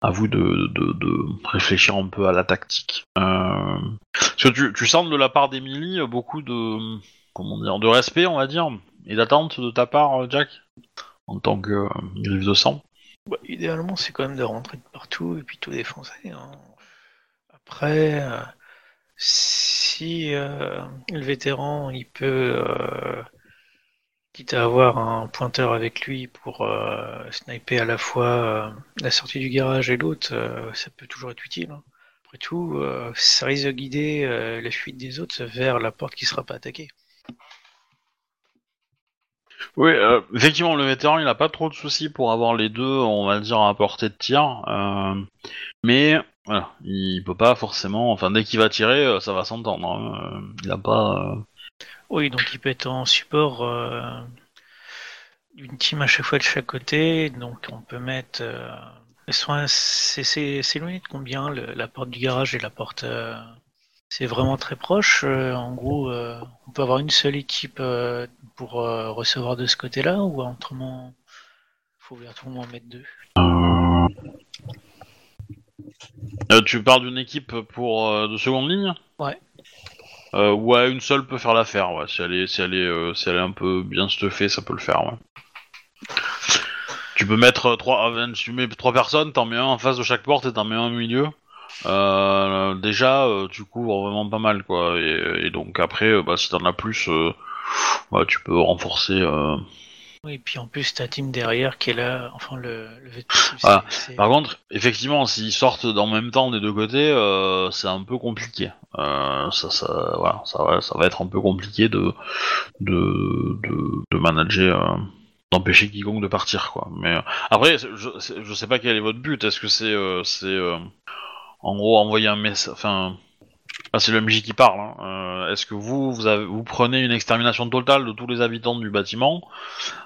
à vous de, réfléchir un peu à la tactique. Parce que tu, sens de la part d'Emily beaucoup de comment dire de respect on va dire et d'attente de ta part Jack en tant que griffe de sang. Bah, idéalement, c'est quand même de rentrer de partout et puis tout défoncer. hein. Après, si euh, le vétéran, il peut, euh, quitte à avoir un pointeur avec lui pour euh, sniper à la fois la sortie du garage et l'autre, ça peut toujours être utile. hein. Après tout, ça risque de guider la fuite des autres vers la porte qui sera pas attaquée. Oui, effectivement, le vétéran, il a pas trop de soucis pour avoir les deux, on va dire, à portée de tir. mais voilà, il peut pas forcément. Enfin, dès qu'il va tirer, euh, ça va s'entendre. hein. Euh, Il a pas. euh, Oui, donc il peut être en support euh, d'une team à chaque fois de chaque côté. Donc on peut mettre. euh, c'est c'est- c'est éloigné de combien le- la porte du garage et la porte. euh, c'est vraiment très proche. en gros, on peut avoir une seule équipe pour recevoir de ce côté-là ou autrement, faut virtuellement en mettre deux. Euh, tu parles d'une équipe pour euh, de seconde ligne? Ouais. Euh, ouais, une seule peut faire l'affaire. Ouais. Si elle est, si elle est, si elle est un peu bien stuffée, ça peut le faire. Ouais. Tu peux mettre trois, euh, tu mets trois personnes, t'en mets un en face de chaque porte et t'en mets un au milieu. Déjà, tu couvres vraiment pas mal, quoi. Et, et donc après, bah, si t'en as plus, ouais, tu peux renforcer. Oui, et puis en plus ta team derrière qui est là. Enfin le, Par contre, effectivement, s'ils sortent en même temps des deux côtés, euh, c'est un peu compliqué. Euh, ça, ça, ça, va, être un peu compliqué de, de, de, manager, euh, d'empêcher quiconque de partir, quoi. Mais après, je, je sais pas quel est votre but. Est-ce que c'est, c'est, en gros, envoyer un message, enfin. C'est le MJ qui parle. hein. Euh, Est-ce que vous, vous, avez, vous prenez une extermination totale de tous les habitants du bâtiment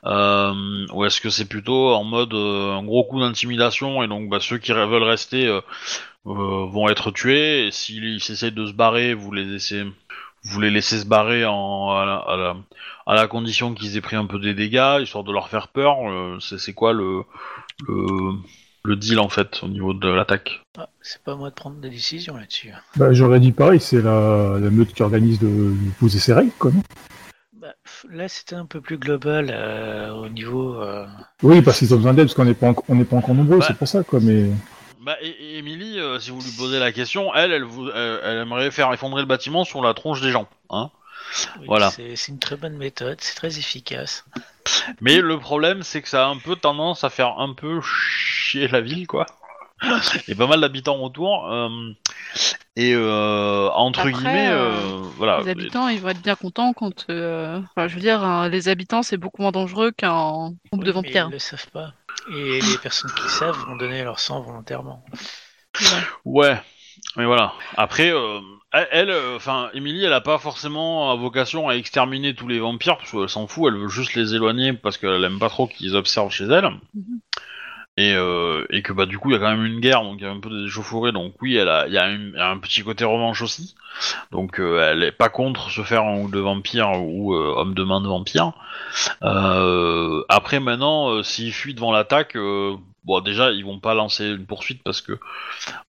euh, ou est-ce que c'est plutôt en mode euh, un gros coup d'intimidation et donc bah, ceux qui veulent rester euh, euh, vont être tués et s'ils ils essayent de se barrer, vous les laissez, vous les laissez se barrer en, à, la, à, la, à la condition qu'ils aient pris un peu des dégâts, histoire de leur faire peur. euh, c'est c'est quoi le, le, le deal en fait au niveau de l'attaque Ah, c'est pas à moi de prendre des décisions là-dessus. Bah, j'aurais dit pareil, c'est la, la meute qui organise de, de poser ses règles, quoi. non Bah, là, c'était un peu plus global euh, au niveau. euh, oui, parce qu'ils ont besoin d'aide, parce qu'on n'est pas, en- on n'est pas encore nombreux, Ouais. c'est pour ça, quoi. Mais Bah, et, et Emily, euh, si vous lui posez la question, elle, elle, vous, elle, elle aimerait faire effondrer le bâtiment sur la tronche des gens. Hein oui, Voilà. C'est une très bonne méthode, c'est très efficace. Mais le problème, c'est que ça a un peu tendance à faire un peu chier la ville, quoi. Il y a pas mal d'habitants autour. euh, et euh, entre Après, guillemets, euh, euh, voilà. Les habitants, ils vont être bien contents quand. euh, enfin, je veux dire, hein, les habitants, c'est beaucoup moins dangereux qu'un groupe de Oui, vampires. Ils le savent pas. Et les personnes qui savent vont donner leur sang volontairement. Ouais, mais voilà. Après, euh, elle- euh, enfin, Emily, elle a pas forcément vocation à exterminer tous les vampires parce qu'elle s'en fout. Elle veut juste les éloigner parce qu'elle aime pas trop qu'ils observent chez elle. Mhm. Et, euh, et que bah du coup il y a quand même une guerre donc il y a un peu des échauffourées donc oui elle a il y a, y un petit côté revanche aussi donc euh, elle est pas contre se faire un ou deux vampires ou euh, homme de main de vampire après maintenant s'ils fuient devant l'attaque bon déjà ils vont pas lancer une poursuite parce que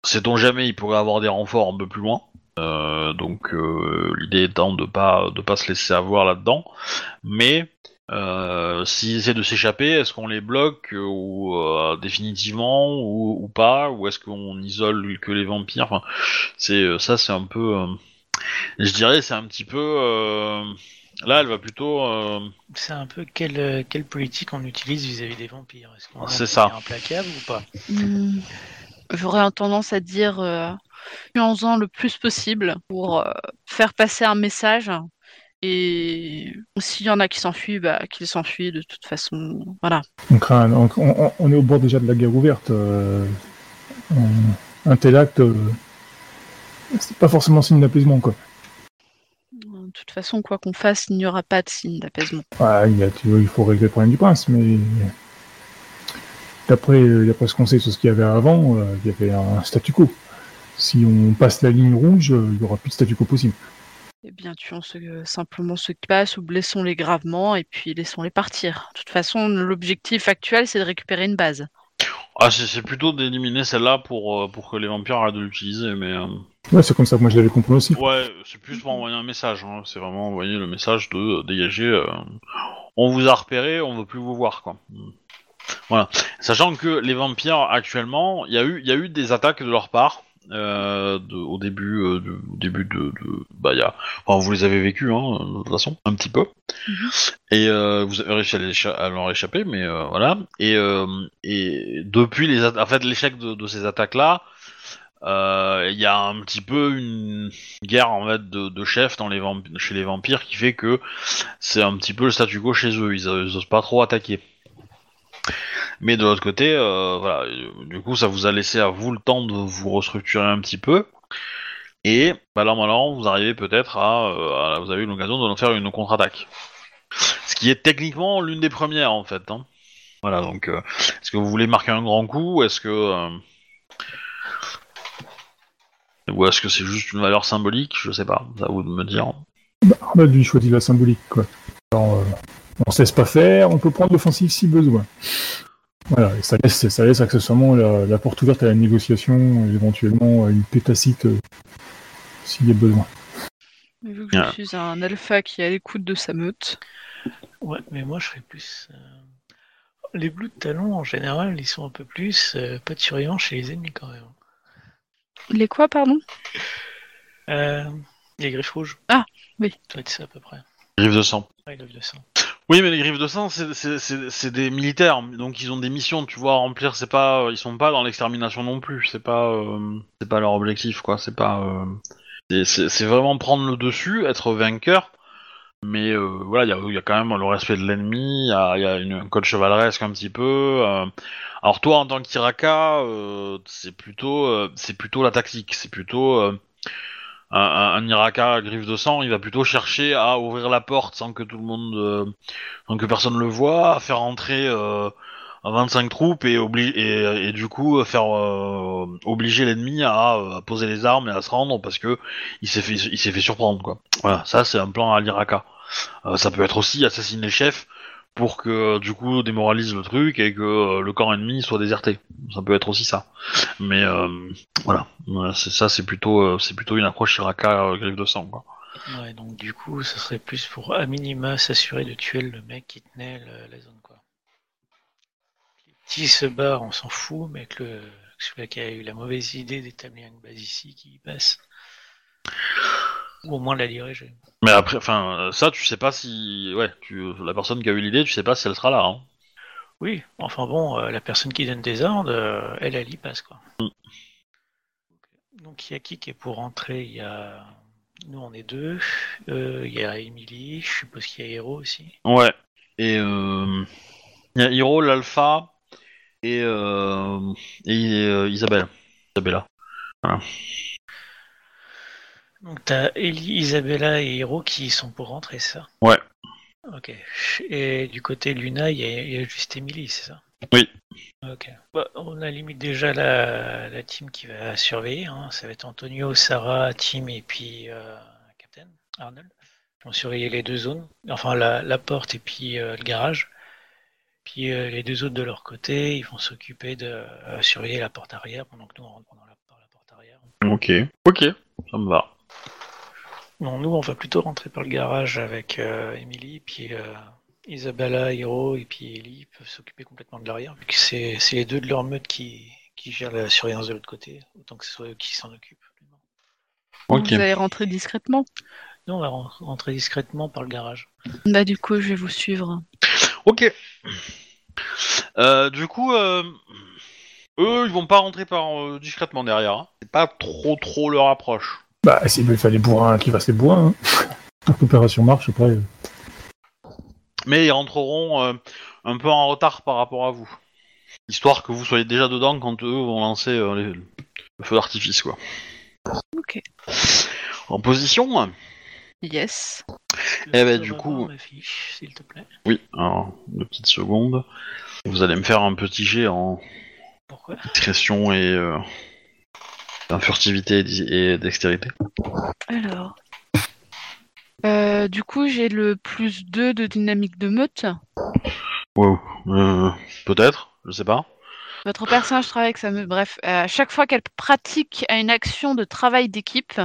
sait-on jamais il pourrait avoir des renforts un peu plus loin Euh, donc euh, l'idée étant de pas de pas se laisser avoir là-dedans mais euh, S'ils essaient de s'échapper, est-ce qu'on les bloque euh, ou euh, définitivement ou, ou pas? Ou est-ce qu'on isole que les vampires? Enfin, c'est ça, c'est un peu. euh, je dirais, c'est un petit peu. euh, là, elle va plutôt. euh, C'est un peu quelle, quelle politique on utilise vis-à-vis des vampires? Est-ce qu'on C'est est ça. implacable ou pas? Hmm, J'aurais tendance à dire tuons-en le plus possible pour euh, faire passer un message. Et s'il y en a qui s'enfuient, bah, qu'ils s'enfuient de toute façon. Voilà. on, craint, on, on- on est au bord déjà de la guerre ouverte. euh, un, un tel acte, euh, c'est pas forcément signe d'apaisement, quoi. De toute façon, quoi qu'on fasse, il n'y aura pas de signe d'apaisement. Il, y a- tu vois, il faut régler le problème du prince, mais d'après d'après ce qu'on sait sur ce qu'il y avait avant, euh, il y avait un statu quo. Si on passe la ligne rouge, euh, il y aura plus de statu quo possible. Eh bien, tuons ceux- simplement ceux qui passent ou blessons-les gravement et puis laissons-les partir. De toute façon, l'objectif actuel, c'est de récupérer une base. Ah, c'est plutôt d'éliminer celle-là pour, euh, pour que les vampires arrêtent de l'utiliser, mais. euh, Ouais, c'est comme ça que moi je l'avais compris aussi. Ouais, c'est plus pour envoyer un message. Hein. C'est vraiment envoyer le message de euh, dégager. euh, on vous a repéré, on veut plus vous voir, quoi. Voilà. Sachant que les vampires actuellement, il y a eu, il y a eu des attaques de leur part. Euh, de- au début, euh, de, au début de, de- bah y a, enfin, vous les avez vécus, hein, de toute façon, un petit peu. Mhm. Et euh, vous avez réussi à, leur échapper, mais euh, voilà. Et, euh, et depuis les, atta- en fait, l'échec de, ces attaques-là, euh, il y a un petit peu une guerre en fait de, de chefs dans les vamp- chez les vampires qui fait que c'est un petit peu le statu quo chez eux. Ils, ils osent pas trop attaquer. Mais de l'autre côté, euh, voilà, euh, du coup, ça vous a laissé à vous le temps de vous restructurer un petit peu. Et bah, maintenant, vous arrivez peut-être à, euh, à- vous avez eu l'occasion de faire une contre-attaque. Ce qui est techniquement l'une des premières en fait. hein. Voilà, donc est-ce que vous voulez marquer un grand coup Est-ce que ou est-ce que c'est juste une valeur symbolique? Je sais pas, à vous de me dire. On a lui choisit la symbolique, quoi. On ne laisse pas faire, on peut prendre l'offensive si besoin. Voilà, et ça laisse, ça laisse accessoirement la, la porte ouverte à la négociation, et éventuellement à une pétacite euh, s'il y a besoin. Mais Vu que Ah. je suis un alpha qui est à l'écoute de sa meute. Ouais, mais moi je ferais plus. euh, Les blues de talon en général, ils sont un peu plus euh, pas de surveillance chez les ennemis quand même. Les quoi, pardon? Euh, les griffes rouges. Ah, oui. Ça doit être ça à peu près. Griffes de sang. Ouais, il de sang. Oui, mais les griffes de sang, c'est- des militaires, donc ils ont des missions, tu vois, à remplir. C'est pas, ils sont pas dans l'extermination non plus. C'est pas, euh, c'est pas leur objectif, quoi. C'est pas, euh, c'est- vraiment prendre le dessus, être vainqueur. Mais euh, voilà, il y a, y a quand même le respect de l'ennemi. Il y a, y a une, un code chevaleresque un petit peu. euh. Alors toi, en tant qu'Iraka, euh, c'est plutôt, euh, c'est plutôt la tactique. C'est plutôt euh, un, un, Iraka à griffe de sang, il va plutôt chercher à ouvrir la porte sans que tout le monde, euh, sans que personne le voit, à faire entrer euh, 25 troupes et, obli- et, du coup faire euh, obliger l'ennemi à, à poser les armes et à se rendre parce que il s'est fait, fait surprendre quoi. Voilà, ça c'est un plan à l'Iraka. Euh, ça peut être aussi assassiner le chef pour que euh, du coup démoralise le truc et que euh, le camp ennemi soit déserté. Ça peut être aussi ça. Mais euh, voilà, c'est ça, c'est plutôt, c'est plutôt une approche Iraka euh, griffe de sang quoi. Ouais, donc du coup, ce serait plus pour à minima s'assurer de tuer le mec qui tenait la zone quoi. S'il se barre, on s'en fout, mais que le celui qui a eu la mauvaise idée d'établir une base ici qui y passe. Ou au moins la diriger. Mais après, enfin, euh, ça, tu sais pas si, ouais, tu, la personne qui a eu l'idée, tu sais pas si elle sera là. Hein. Oui, enfin bon, euh, la personne qui donne des ordres, euh, elle, elle y passe quoi. Donc il y a qui qui est pour rentrer Il y a nous on est deux, Euh, il y a Emily, je suppose qu'il y a Hero aussi. Ouais. Et il y a Hiro, l'Alpha et, et Isabelle. Isabella. Donc t'as Ellie, Isabella et Hero qui sont pour rentrer, ça? Ouais. Ok. Et du côté Luna, il y a, il y a juste Emily, c'est ça? Oui. Ok. Bah, on a limite déjà la, la team qui va surveiller. hein. Ça va être Antonio, Sarah, Tim et puis euh, Captain Arnold. Ils vont surveiller les deux zones. Enfin, la, la porte et puis euh, le garage. Puis euh, les deux autres de leur côté, ils vont s'occuper de surveiller la porte arrière pendant que nous on rentre pendant la, par la porte arrière. Ok. Ok. Ça me va. Non, nous, on va plutôt rentrer par le garage avec euh, Emily, puis euh, Isabella, Hiro et puis Ellie peuvent s'occuper complètement de l'arrière, vu que c'est c'est les deux de leur meute qui, qui gèrent la surveillance de l'autre côté, autant que ce soit eux qui s'en occupent. Vous allez rentrer discrètement? Nous, on va ren- rentrer discrètement par le garage. Bah du coup, je vais vous suivre. Ok. Euh, du coup, euh, eux, ils vont pas rentrer par euh, discrètement derrière. hein. C'est pas trop trop leur approche. Bah, s'il veut faire les bourrins, qu'il fasse les bourrins. Hein. Pour que l'opération marche, après. euh, Mais ils rentreront euh, un peu en retard par rapport à vous. Histoire que vous soyez déjà dedans quand eux vont lancer euh, les- le feu d'artifice, quoi. Ok. En position Yes. Eh ben, du coup- fiche, s'il te plaît? Oui, alors, deux petites secondes. Vous allez me faire un petit jet en Pourquoi? discrétion et euh, en furtivité et dextérité. Alors. Euh, du coup, j'ai le plus 2 de dynamique de meute. Wow. Euh, Peut-être, je sais pas. Votre personnage travaille avec sa meute. Bref, euh, à chaque fois qu'elle pratique une action de travail d'équipe,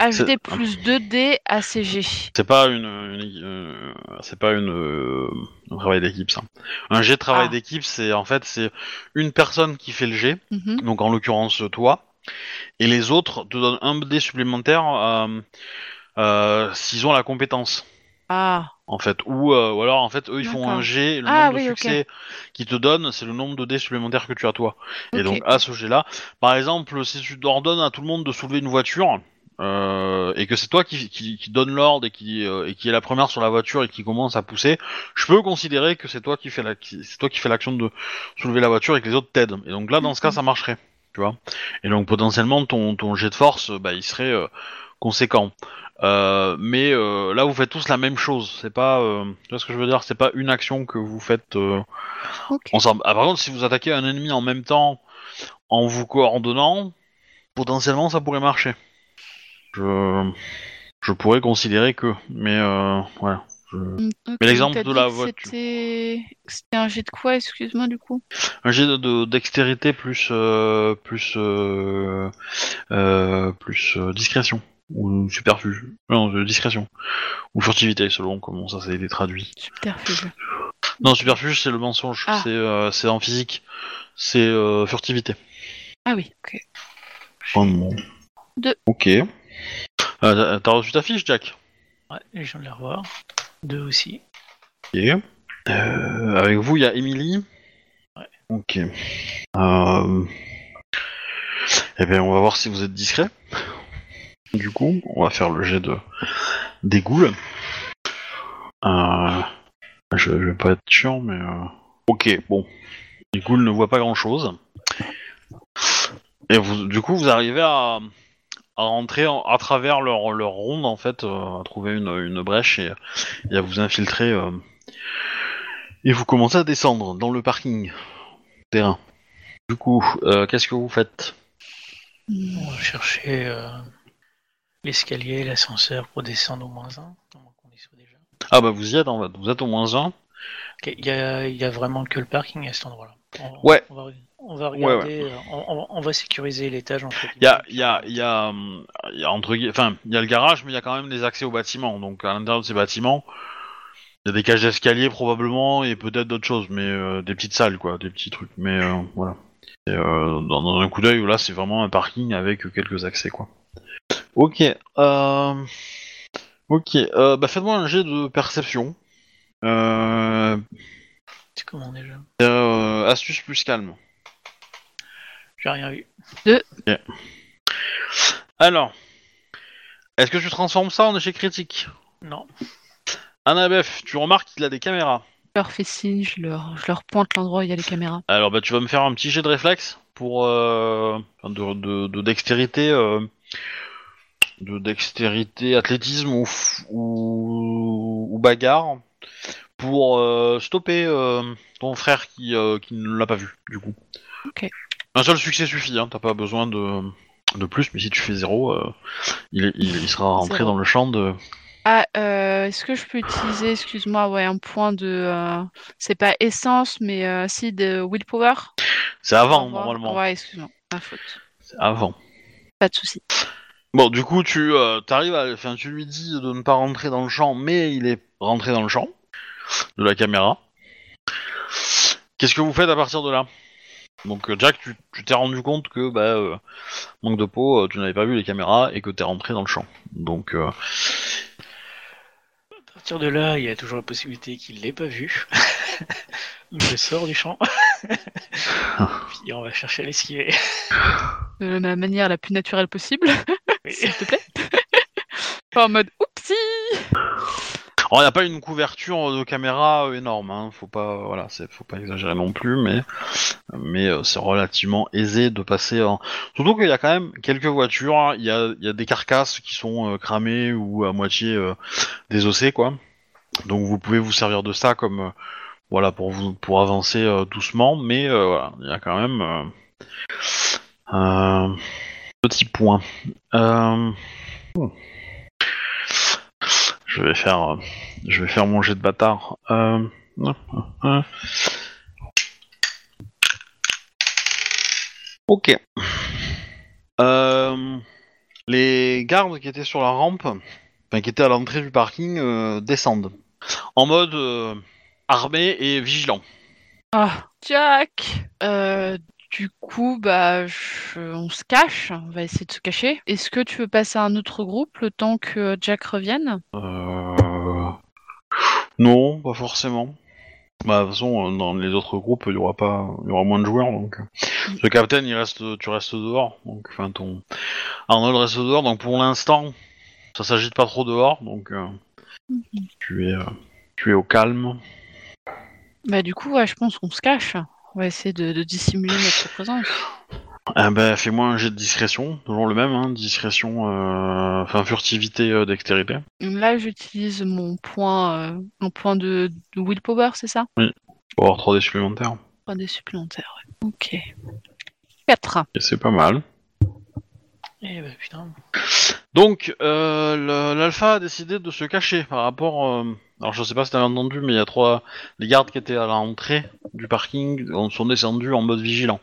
ajoutez plus 2 dés à ses jets. C'est pas une, une- euh, c'est pas une un travail d'équipe ça. Un jet de travail Ah. d'équipe, c'est en fait c'est une personne qui fait le jet, Mhm. donc en l'occurrence toi, et les autres te donnent un dé supplémentaire euh, euh, s'ils ont la compétence. Ah, en fait. Ou, euh, ou alors, en fait, eux, ils font un jet, le Ah, nombre oui, de succès qu'ils te donnent, c'est le nombre de dés supplémentaires que tu as toi. Et donc, à ce jet-là, par exemple, si tu ordonnes à tout le monde de soulever une voiture, euh, et que c'est toi qui, qui, qui donne l'ordre et qui, euh, et qui est la première sur la voiture et qui commence à pousser, je peux considérer que c'est toi qui fais la, qui- c'est toi qui fais l'action de soulever la voiture et que les autres t'aident. Et donc là, dans ce cas, ça marcherait, tu vois. Et donc potentiellement, ton, ton jet de force, bah, il serait euh, conséquent. Euh, mais euh, là, vous faites tous la même chose. C'est pas, euh, tu vois ce que je veux dire? C'est pas une action que vous faites euh, ensemble. Ah, par contre, si vous attaquez un ennemi en même temps, en vous coordonnant, potentiellement, ça pourrait marcher. Je, je pourrais considérer que, mais euh, voilà. Je- Mm, Mais l'exemple de la voiture. C'était un jet de quoi, excuse-moi, du coup? Un jet de, de- dextérité plus euh, plus euh, euh, plus euh, discrétion ou superfuge. Non, de discrétion ou furtivité selon comment ça ça a été traduit. Subterfuge. Non, superfuge c'est le mensonge. Ah. C'est euh, en physique. C'est euh, furtivité. Ah oui, ok. Oh non. Deux. Ok. Euh, t'as- reçu ta fiche, Jack? Ouais, je viens de les revoir. Deux aussi. Ok. Euh, avec vous, il y a Emily. Ouais. Ok. Euh... Eh bien, on va voir si vous êtes discret. Du coup, on va faire le jet de des ghouls. Euh... Je, je vais pas être chiant, mais ok. Bon, les ghouls ne voient pas grand-chose. Et vous, du coup, vous arrivez à, à rentrer en- à travers leur, leur ronde en fait, euh, à trouver une, une brèche et, et à vous infiltrer. euh, et vous commencez à descendre dans le parking terrain. Du coup, euh, qu'est-ce que vous faites? On va chercher l'escalier, l'ascenseur pour descendre au moins un. à moins qu'on y soit déjà. Ah bah vous y êtes en fait, vous êtes au moins un. Il y, a, y a vraiment que le parking à cet endroit-là. On- Ouais. On va, on va regarder, euh, On, on va- on va sécuriser l'étage Il y a, il y a, il y a, y a entre enfin, il y a le garage, mais il y a quand même des accès aux bâtiments. Donc à l'intérieur de ces bâtiments, il y a des cages d'escalier probablement et peut-être d'autres choses, mais euh, des petites salles quoi, des petits trucs. Mais euh, voilà. Et, euh, dans, dans un coup d'œil, là, c'est vraiment un parking avec quelques accès quoi. Ok. Ok. Bah faites-moi un jet de perception. Euh... C'est comment déjà? astuce plus calme. J'ai rien vu. Alors, est-ce que tu transformes ça en échec critique Non. Annabeth, tu remarques qu'il a des caméras. Je leur fais signe, je leur, je leur pointe l'endroit où il y a les caméras. Alors bah tu vas me faire un petit jet de réflexe pour euh, de, de, de dextérité, euh, de dextérité, athlétisme ou, f- ou, ou bagarre pour euh, stopper euh, ton frère qui, euh, qui ne l'a pas vu du coup. Un seul succès suffit, hein, t'as pas besoin de, de plus, mais si tu fais zéro, euh, il, il, il sera rentré Zéro. dans le champ de. Ah, euh, est-ce que je peux utiliser, excuse-moi, ouais, un point de... euh, c'est pas essence, mais si, de willpower? C'est avant Au normalement. Ouais, excuse-moi, ma faute. C'est avant. Pas de souci. Bon, du coup, tu t'arrives à, enfin, tu lui dis de ne pas rentrer dans le champ, mais il est rentré dans le champ de la caméra. Qu'est-ce que vous faites à partir de là? Donc, euh, Jack, tu tu t'es rendu compte que, bah, euh, manque de peau, euh, tu n'avais pas vu les caméras et que t'es rentré dans le champ. Donc, euh, À partir de là, il y a toujours la possibilité qu'il l'ait pas vu. Donc je sors du champ. Puis on va chercher à l'esquiver. De la manière la plus naturelle possible, Oui. s'il te plaît. Pas en mode oupsie alors, il n'y a pas une couverture de caméra euh, énorme, hein, faut pas, voilà, faut pas exagérer non plus, mais, mais euh, c'est relativement aisé de passer. En... Surtout qu'il y a quand même quelques voitures, hein, il y a, il y a des carcasses qui sont euh, cramées ou à moitié euh, désossées, quoi. Donc vous pouvez vous servir de ça comme, euh, voilà, pour vous, pour avancer doucement, mais voilà, il y a quand même un petit point. Euh, Je vais faire, euh, je vais faire mon jet de bâtard. Euh. Ok. Euh, les gardes qui étaient sur la rampe, enfin qui étaient à l'entrée du parking, euh, descendent en mode euh, armé et vigilant. Ah, Jack Euh, Du coup, bah, je- on se cache, on va essayer de se cacher. Est-ce que tu veux passer à un autre groupe le temps que Jack revienne? Euh... Non, pas forcément. Bah, de toute façon, euh, dans les autres groupes, il y aura pas, il y aura moins de joueurs, donc. euh. Le capitaine, il reste, tu restes dehors, donc, enfin, ton Arnold reste dehors, donc pour l'instant, ça s'agite pas trop dehors, donc euh, tu es, euh, tu es au calme. Bah du coup, ouais, je pense qu'on se cache. On va essayer de, de dissimuler notre présence. Ah ben, fais-moi un jet de discrétion, toujours le même, hein, discrétion, euh, enfin furtivité, euh, dextérité. Là, j'utilise mon point, euh, un point de, de willpower, c'est ça? Pour avoir 3 dés supplémentaires. Point des supplémentaires. ouais. Ok. 4. Et c'est pas mal. Eh ben putain. Donc, euh, l'alpha a décidé de se cacher par rapport. Alors, je sais pas si t'avais entendu, mais il y a trois. Les gardes qui étaient à l'entrée du parking sont descendus en mode vigilant,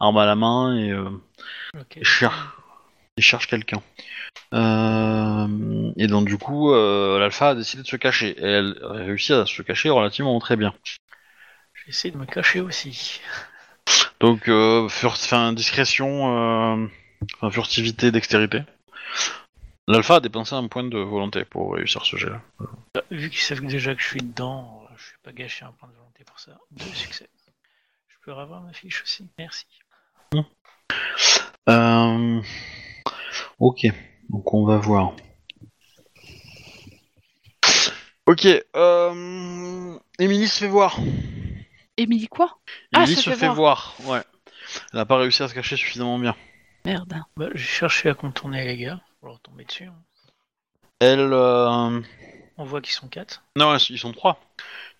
arme à la main et euh, Ok. ils cher- ils cherchent quelqu'un. Euh, et donc, du coup, euh, l'alpha a décidé de se cacher. Et elle a réussi à se cacher relativement très bien. Je vais essayer de me cacher aussi. Donc, euh, fur- enfin, discrétion, enfin, furtivité, dextérité. L'alpha a dépensé un point de volonté pour réussir ce jet-là. Ah, Vu qu'ils savent déjà que je suis dedans, euh, je vais pas gâcher un point de volonté pour ça. Deux succès. Je peux revoir ma fiche aussi. Merci. Euh... Ok, donc on va voir. Ok, euh... Émilie se fait voir. Émilie quoi? Ah, Émilie se se fait fait voir. ouais. Elle n'a pas réussi à se cacher suffisamment bien. Merde. Bah, j'ai cherché à contourner les gars pour leur tomber dessus. hein. Elle... euh, On voit qu'ils sont quatre. Non, ils sont trois.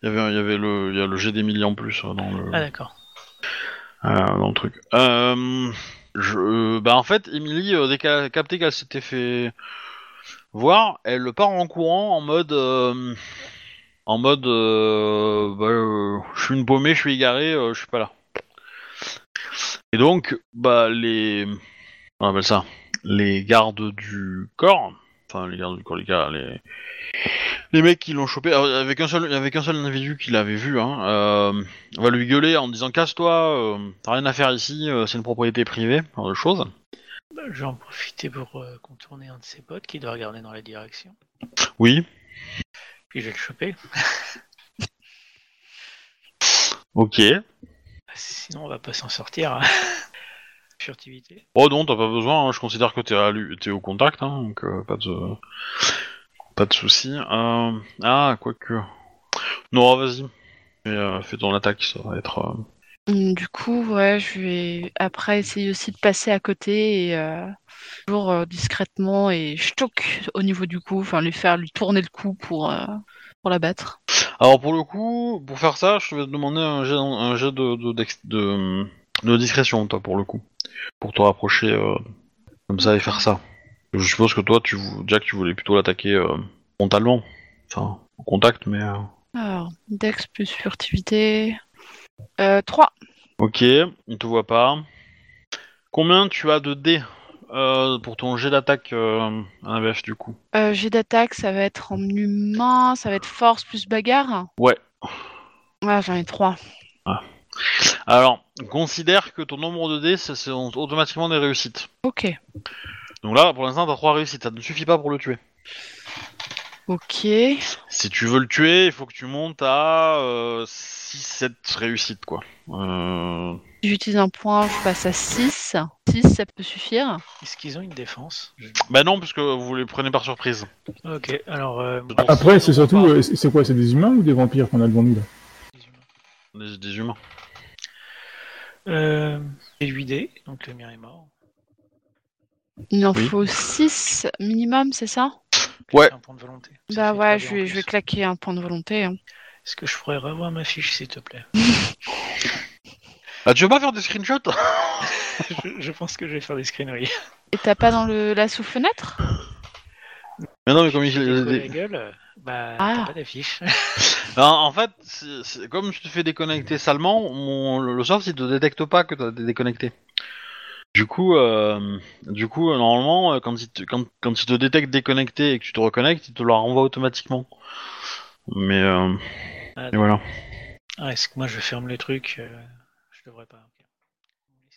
Il y avait, il y avait le, il y a le jet d'Émilie en plus euh, dans le, Ah d'accord. euh, dans le truc. Euh... Je... Bah en fait, Émilie, euh, dès qu'elle a capté qu'elle s'était fait voir, elle part en courant en mode... euh, En mode... euh, bah, euh, je suis une paumée, je suis égaré, euh, je suis pas là. Et donc, bah les... On appelle ça? Les gardes du corps, enfin les gardes du corps, les gars, les... Les mecs qui l'ont chopé, alors, avec un seul, avec un seul individu qui l'avait vu, hein, euh, on va lui gueuler en disant casse-toi, euh, t'as rien à faire ici, euh, c'est une propriété privée, genre de choses. Bah, je vais en profiter pour euh, contourner un de ses potes qui doit regarder dans la direction. Oui, Puis je vais le choper. ok. Sinon on va pas s'en sortir. Furtivité. Oh non, t'as pas besoin, hein, je considère que t'es, à lui- t'es au contact, hein, donc euh, pas de, pas de soucis. Euh, ah, quoique. Non, vas-y. Et, euh, fais ton attaque, ça va être. euh, Hum, Du coup, ouais, je vais après essayer aussi de passer à côté et euh, toujours euh, discrètement et toque au niveau du cou, enfin lui faire lui tourner le cou pour euh, pour la battre. Alors pour le coup, pour faire ça, je vais te demander un jet, un jet de, de, dex- de, de discrétion, toi, pour le coup. Pour te rapprocher euh, comme ça et faire ça. Je suppose que toi, tu, Jack, tu voulais plutôt l'attaquer euh, frontalement. Enfin, au contact, mais... euh, Alors, Dex plus furtivité. Euh, 3. Ok, il te voit pas. Combien tu as de dés euh, pour ton jet d'attaque euh, ABF, du coup? Euh, J'ai d'attaque, ça va être en humain, ça va être force plus bagarre? Ouais. Ouais, j'en ai 3. Alors, considère que ton nombre de dés, c'est c'est automatiquement des réussites. Ok. Donc là, pour l'instant, t'as trois réussites. Ça ne suffit pas pour le tuer. Ok. Si tu veux le tuer, il faut que tu montes à 6-7 réussites, quoi. Euh... Si j'utilise un point, je passe à 6. 6, ça peut suffire. Est-ce qu'ils ont une défense? Bah non, parce que vous les prenez par surprise. Ok, alors. euh, Après, c'est surtout, euh, c'est quoi? C'est des humains ou des vampires qu'on a devant nous là? Des, des humains. Euh, et 8 dés, donc le mien est mort. Il en Oui. faut 6 minimum, c'est ça? Ouais. Un point de volonté. Ça Bah fait ouais, 3 je en vais, je vais claquer un point de volonté. hein. Est-ce que je pourrais revoir ma fiche, s'il te plaît? Ah, tu veux pas faire des screenshots? Je, je pense que je vais faire des screens, oui. Et t'as pas dans le, la sous-fenêtre? Mais non, mais comme Je il... décolle des- la gueule, bah Ah. t'as pas d'affiche. En fait, c'est- c'est- comme je te fais déconnecter salement, mon, le, soft il te détecte pas que t'as été déconnecté. Du coup, euh, du coup, euh, normalement, euh, quand il, te, quand, quand il te détecte déconnecté et que tu te reconnectes, il te le renvoie automatiquement. Mais euh, Ah, et voilà. Ah, est-ce que moi je ferme le truc euh, Je devrais pas. ok. Les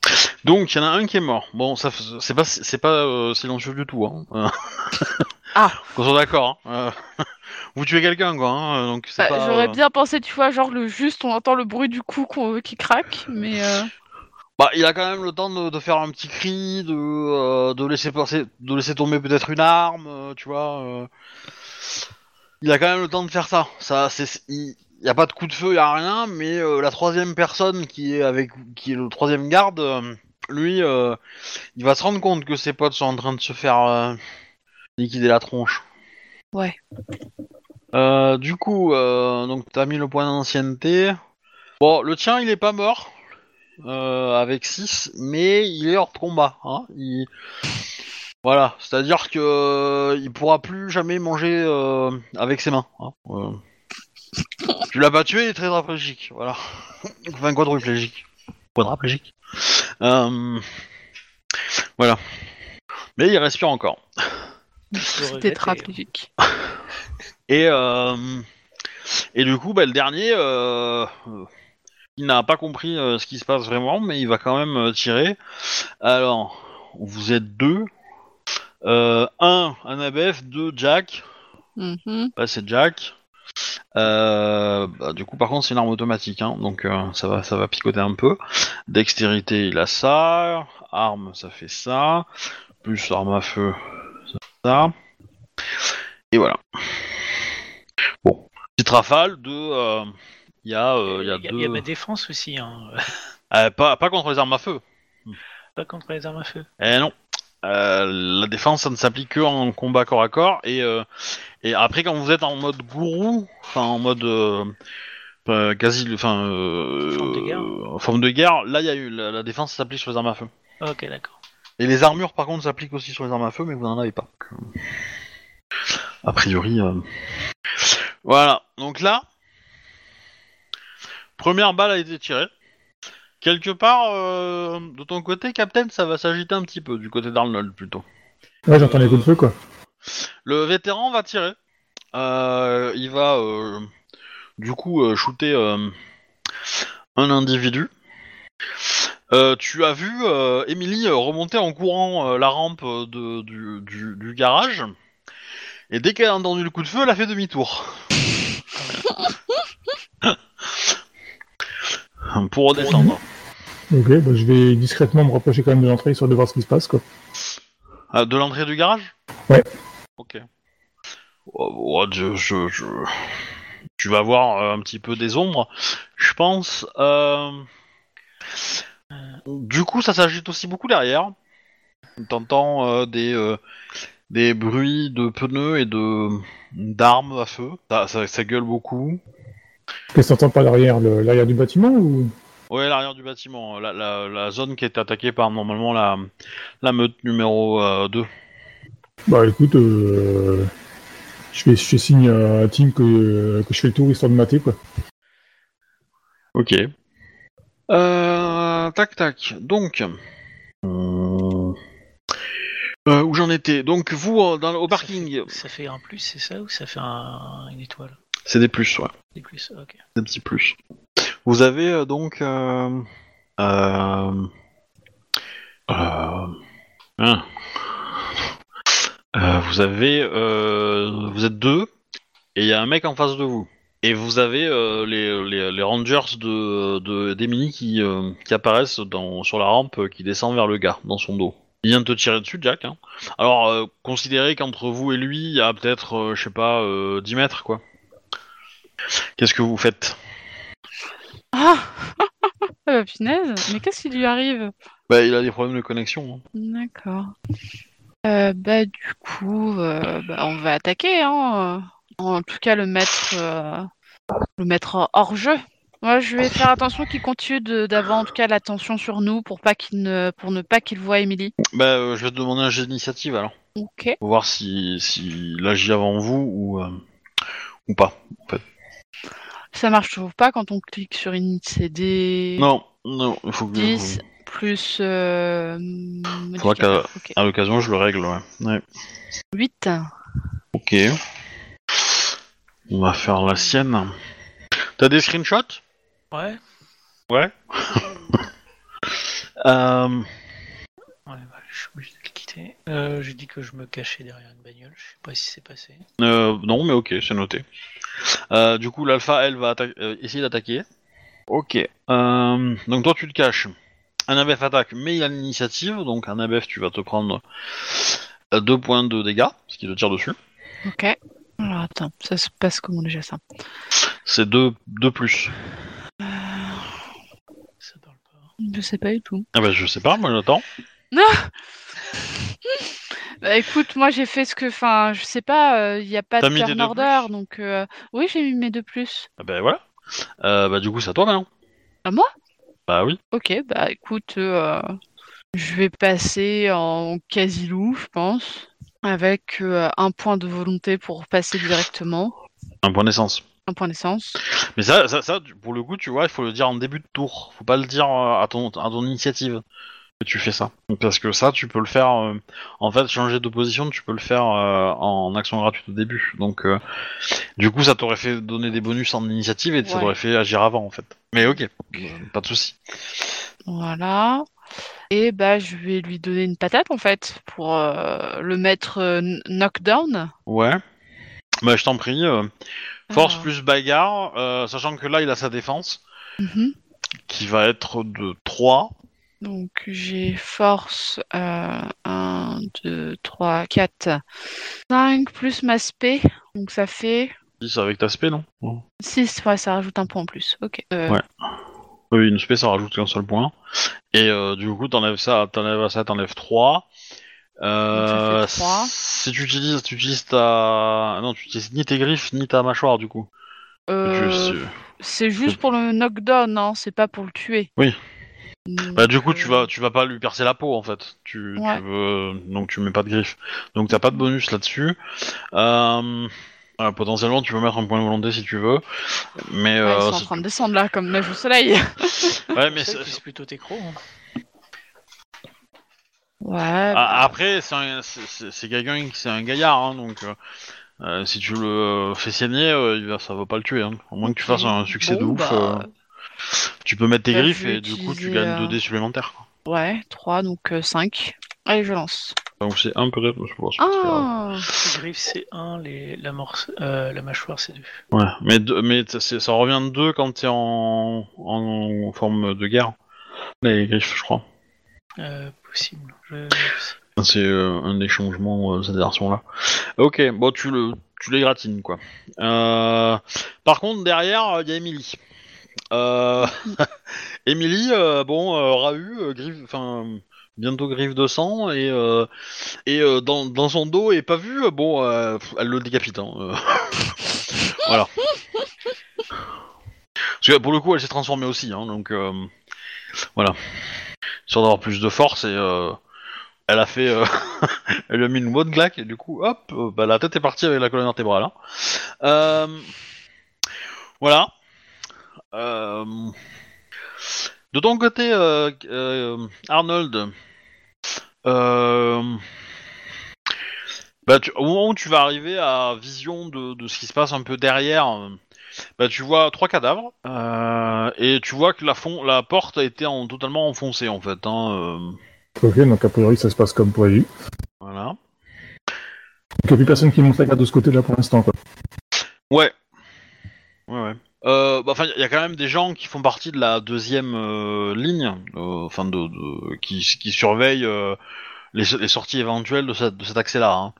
screens. Donc il y en a un qui est mort. Bon, ça c'est pas c'est pas euh, silencieux du tout. Hein. Euh, Ah. Qu'on soit d'accord. Hein. Euh, Vous tuez quelqu'un quoi. Hein. Donc c'est Bah, pas. J'aurais euh, bien pensé, tu vois, genre le juste, on entend le bruit du cou qu'on- qui craque, mais euh, Bah, il a quand même le temps de, de faire un petit cri, de, euh, de laisser passer, de laisser tomber peut-être une arme, euh, tu vois. euh. Il a quand même le temps de faire ça. Ça, c'est, il y a pas de coup de feu, il y a rien, mais euh, la troisième personne qui est avec, qui est le troisième garde, euh, lui, euh, il va se rendre compte que ses potes sont en train de se faire euh, liquider la tronche. Ouais. Euh, du coup, donc t'as mis le point d'ancienneté. Bon, le tien, il est pas mort avec 6, mais il est hors de combat. Hein. Il... Voilà, c'est-à-dire que il pourra plus jamais manger avec ses mains. Hein. Tu l'as pas tué, il est tétraplégique, voilà. Enfin, quadruplégique. Quadraplégique. Euh, Voilà. Mais il respire encore. c'est tétraplégique. Et, euh, et du coup, bah, le dernier, euh, euh, il n'a pas compris euh, ce qui se passe vraiment, mais il va quand même euh, tirer. Alors, vous êtes deux. Euh, un, Annabeth, deux, Jack. Mhm. Bah, c'est Jack. Euh, bah, du coup, par contre, c'est une arme automatique, hein, donc euh, ça va, ça va picoter un peu. Dextérité, il a ça. Arme, ça fait ça. Plus arme à feu, ça fait ça. Et voilà. Bon, petite rafale de. euh, Il y a, il y a Il y, a- deux. il y a ma défense aussi, hein. Euh, pas, pas contre les armes à feu. pas contre les armes à feu. Eh non. Euh, la défense, ça ne s'applique que en combat corps à corps. Et, euh, et après, quand vous êtes en mode gourou, enfin en mode euh, euh, quasi, enfin euh, Forme de guerre. forme de guerre, là, il y a eu la, la défense s'applique sur les armes à feu. Ok, d'accord. Et les armures, par contre, s'appliquent aussi sur les armes à feu, mais vous n'en avez pas. A priori, euh, voilà. Donc là, première balle a été tirée. Quelque part, euh, de ton côté, Captain, ça va s'agiter un petit peu, du côté d'Arnold plutôt. Ouais, j'entends les coups de feu, quoi. Le vétéran va tirer. Euh, il va euh, du coup euh, shooter euh, un individu. Euh, tu as vu euh, Emily remonter en courant euh, la rampe de, du, du- du garage. Et dès qu'elle a entendu le coup de feu, elle a fait demi-tour. Pour redescendre. Ok, bah, je vais discrètement me rapprocher quand même de l'entrée, histoire de voir ce qui se passe, quoi. Ah, de l'entrée du garage? Ouais. Ok. Oh, oh, je, je, je- Tu vas voir euh, un petit peu des ombres, je pense. Euh, Du coup, ça s'agite aussi beaucoup derrière. T'entends euh, des, euh, des bruits de pneus et de d'armes à feu. Ça, ça- ça gueule beaucoup. Qu'est-ce que t'entends par l'arrière le- L'arrière du bâtiment ou? Ouais, l'arrière du bâtiment, la, la, la zone qui est attaquée par normalement la, la meute numéro euh, 2. Bah écoute, euh, je, fais, je fais signe à Tim que, que je fais le tour histoire de mater, quoi. Ok. Euh, tac tac. Donc, euh, euh, où j'en étais Donc vous dans, au parking, Ça fait un plus, c'est ça Ou ça fait un- une étoile? C'est des plus, ouais, Des plus, ok. des petits plus. Vous avez euh, donc, euh, euh, hein. Euh, vous avez, euh, vous êtes deux et il y a un mec en face de vous. Et vous avez les, les, les rangers de, de qui, qui apparaissent dans, sur la rampe qui descend vers le gars dans son dos. Il vient de te tirer dessus, Jack. Hein. Alors, considérez qu'entre vous et lui, il y a peut-être, je sais pas, euh, 10 mètres, quoi. Qu'est-ce que vous faites? Ah Ah bah, punaise, mais qu'est-ce qui lui arrive? Bah, il a des problèmes de connexion. hein. D'accord. Euh, bah du coup, euh, bah, on va attaquer, hein. euh. En tout cas, le mettre, euh, le mettre hors jeu. Moi, je vais faire attention qu'il continue de- d'avoir en tout cas l'attention sur nous pour pas qu'il ne, pour ne pas qu'il voit Emily. Bah, euh, je vais te demander un jet d'initiative alors. Ok. Pour voir si, si il agit avant vous ou, euh, ou pas. Ça marche toujours pas quand on clique sur Init CD. Non, non, il faut que. 10 plus. Euh, Faudra qu'à l'occasion, je le règle, ouais. ouais. 8. Ok. On va faire la sienne. T'as des screenshots? Ouais. Ouais. Euh, Ouais, bah, je suis obligé de Euh, J'ai dit que je me cachais derrière une bagnole. Je sais pas si c'est passé. euh, non, mais ok, c'est noté. Euh, du coup, l'alpha, elle, va atta- euh, essayer d'attaquer. Ok. Euh, donc toi, tu te caches. Un ABF attaque, mais il a l'initiative, donc un ABF, tu vas te prendre 2 points de dégâts, ce qui te tire dessus. Ok. Alors attends, ça se passe comment déjà ça? C'est 2 deux, plus. Ça parle pas. Je sais pas du tout. Ah bah, je sais pas, moi j'attends. Bah écoute, moi j'ai fait ce que. Enfin, je sais pas, il n'y a pas T'as de mis tes turn deux order, plus donc. euh, Oui, j'ai mis mes deux plus. Ah bah voilà. Euh, bah du coup, c'est à toi maintenant. À moi? Bah oui. Ok, bah écoute, euh, je vais passer en quasi-loup, je pense, avec euh, un point de volonté pour passer directement, Un point d'essence. un point d'essence. Mais ça, ça, ça, tu- pour le coup, tu vois, il faut le dire en début de tour. Faut pas le dire euh, à ton, à ton initiative tu fais ça. Parce que ça, tu peux le faire. euh, en fait, changer de position, tu peux le faire euh, en action gratuite au début. Donc, euh, du coup, ça t'aurait fait donner des bonus en initiative et ça t'aurait fait agir avant, en fait. Mais ok, pas de souci. Voilà. Et bah je vais lui donner une patate en fait pour le mettre kn- knockdown. Ouais. Bah, je t'en prie. force Alors, plus bagarre, sachant que là, il a sa défense mhm. qui va être de 3. Donc j'ai force euh, 1, 2, 3, 4, 5 plus ma spé. Donc ça fait 10 avec ta spé, non? Non. 6, ouais, ça rajoute un point en plus. Ok. Euh, Ouais. Oui, une spé, ça rajoute qu'un seul point. Et euh, du coup, t'enlèves ça, t'enlèves ça, t'enlèves 3. Euh, Donc ça fait trois. si tu utilises, tu utilises ta... Non, tu utilises ni tes griffes, ni ta mâchoire, du coup. euh, Tu- c'est- c'est juste pour le knockdown, hein, c'est pas pour le tuer. Oui. Bah, du coup, tu euh, vas, tu vas pas lui percer la peau, en fait. Tu, Ouais. tu veux... Donc, tu mets pas de griffes. Donc, t'as pas de bonus là-dessus. Euh... euh, potentiellement, tu peux mettre un point de volonté si tu veux. Mais... ouais, euh, ils sont en train de descendre là comme neige au soleil. Ouais, mais C'est plutôt técro. hein. Ouais. Ah, bah, après, c'est un- c'est- c'est c'est quelqu'un qui c'est un gaillard, hein, donc euh, euh, si tu le fais saigner, euh, ça va pas le tuer. Hein. Au moins que tu fasses un succès de ouf, bah, euh, tu peux mettre tes bah, griffes et du coup tu gagnes euh, 2 dés supplémentaires. quoi. Ouais, 3, donc 5. Allez, je lance. Donc c'est un peut-être, je grave. Ah Les griffes c'est 1, les... la, morse... euh, la mâchoire c'est 2. Ouais, mais, deux- mais t- c'est- ça revient de 2 quand t'es en, en forme de guerre. Les griffes, je crois. Euh, possible. Je... C'est euh, un des changements euh, cette version-là. Ok, bon, tu le, tu les gratines, quoi. Euh, par contre, derrière, il y a Emily. Euh... Emily, euh, bon, euh, Rahu, griffe, enfin, bientôt griffe de sang, et, et dans, dans son dos, et pas vu, bon, elle le décapite. Hein, voilà. Parce que pour le coup, elle s'est transformée aussi, hein, donc voilà. Histoire d'avoir plus de force, et elle a fait. euh, elle a mis une bonne claque, et du coup, hop, bah, la tête est partie avec la colonne vertébrale. hein. Euh, voilà. Euh, de ton côté, euh, euh, Arnold, bah, tu- au moment où tu vas arriver à vision de, de ce qui se passe un peu derrière, bah, tu vois trois cadavres euh, et tu vois que la, fond, la porte a été en, totalement enfoncée en fait. Hein, euh, Ok, donc a priori ça se passe comme prévu. voilà. Donc il n'y a plus personne qui monte la carte de ce côté-là pour l'instant. quoi. Ouais. Ouais, ouais. Euh, bah, enfin, il y a quand même des gens qui font partie de la deuxième euh, ligne, euh, enfin de, de- qui, qui surveillent euh, les, les sorties éventuelles de, cette- de cet accès-là. hein.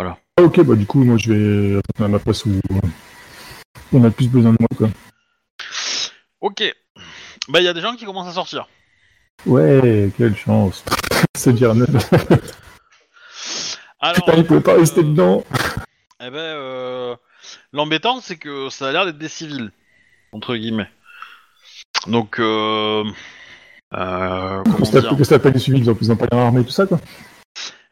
Ah, ok, bah du coup, moi je vais attendre à ma place où on a plus besoin de moi. Quoi. Ok. Bah, il y a des gens qui commencent à sortir. Ouais, quelle chance. C'est dire neuf. Alors, Putain, il pouvait pas rester dedans. Eh ben, euh, l'embêtant, c'est que ça a l'air d'être des civils, entre guillemets. Donc, euh, euh, comment dire que t'as pas des civils Ils ont pas l'air armés tout ça, quoi.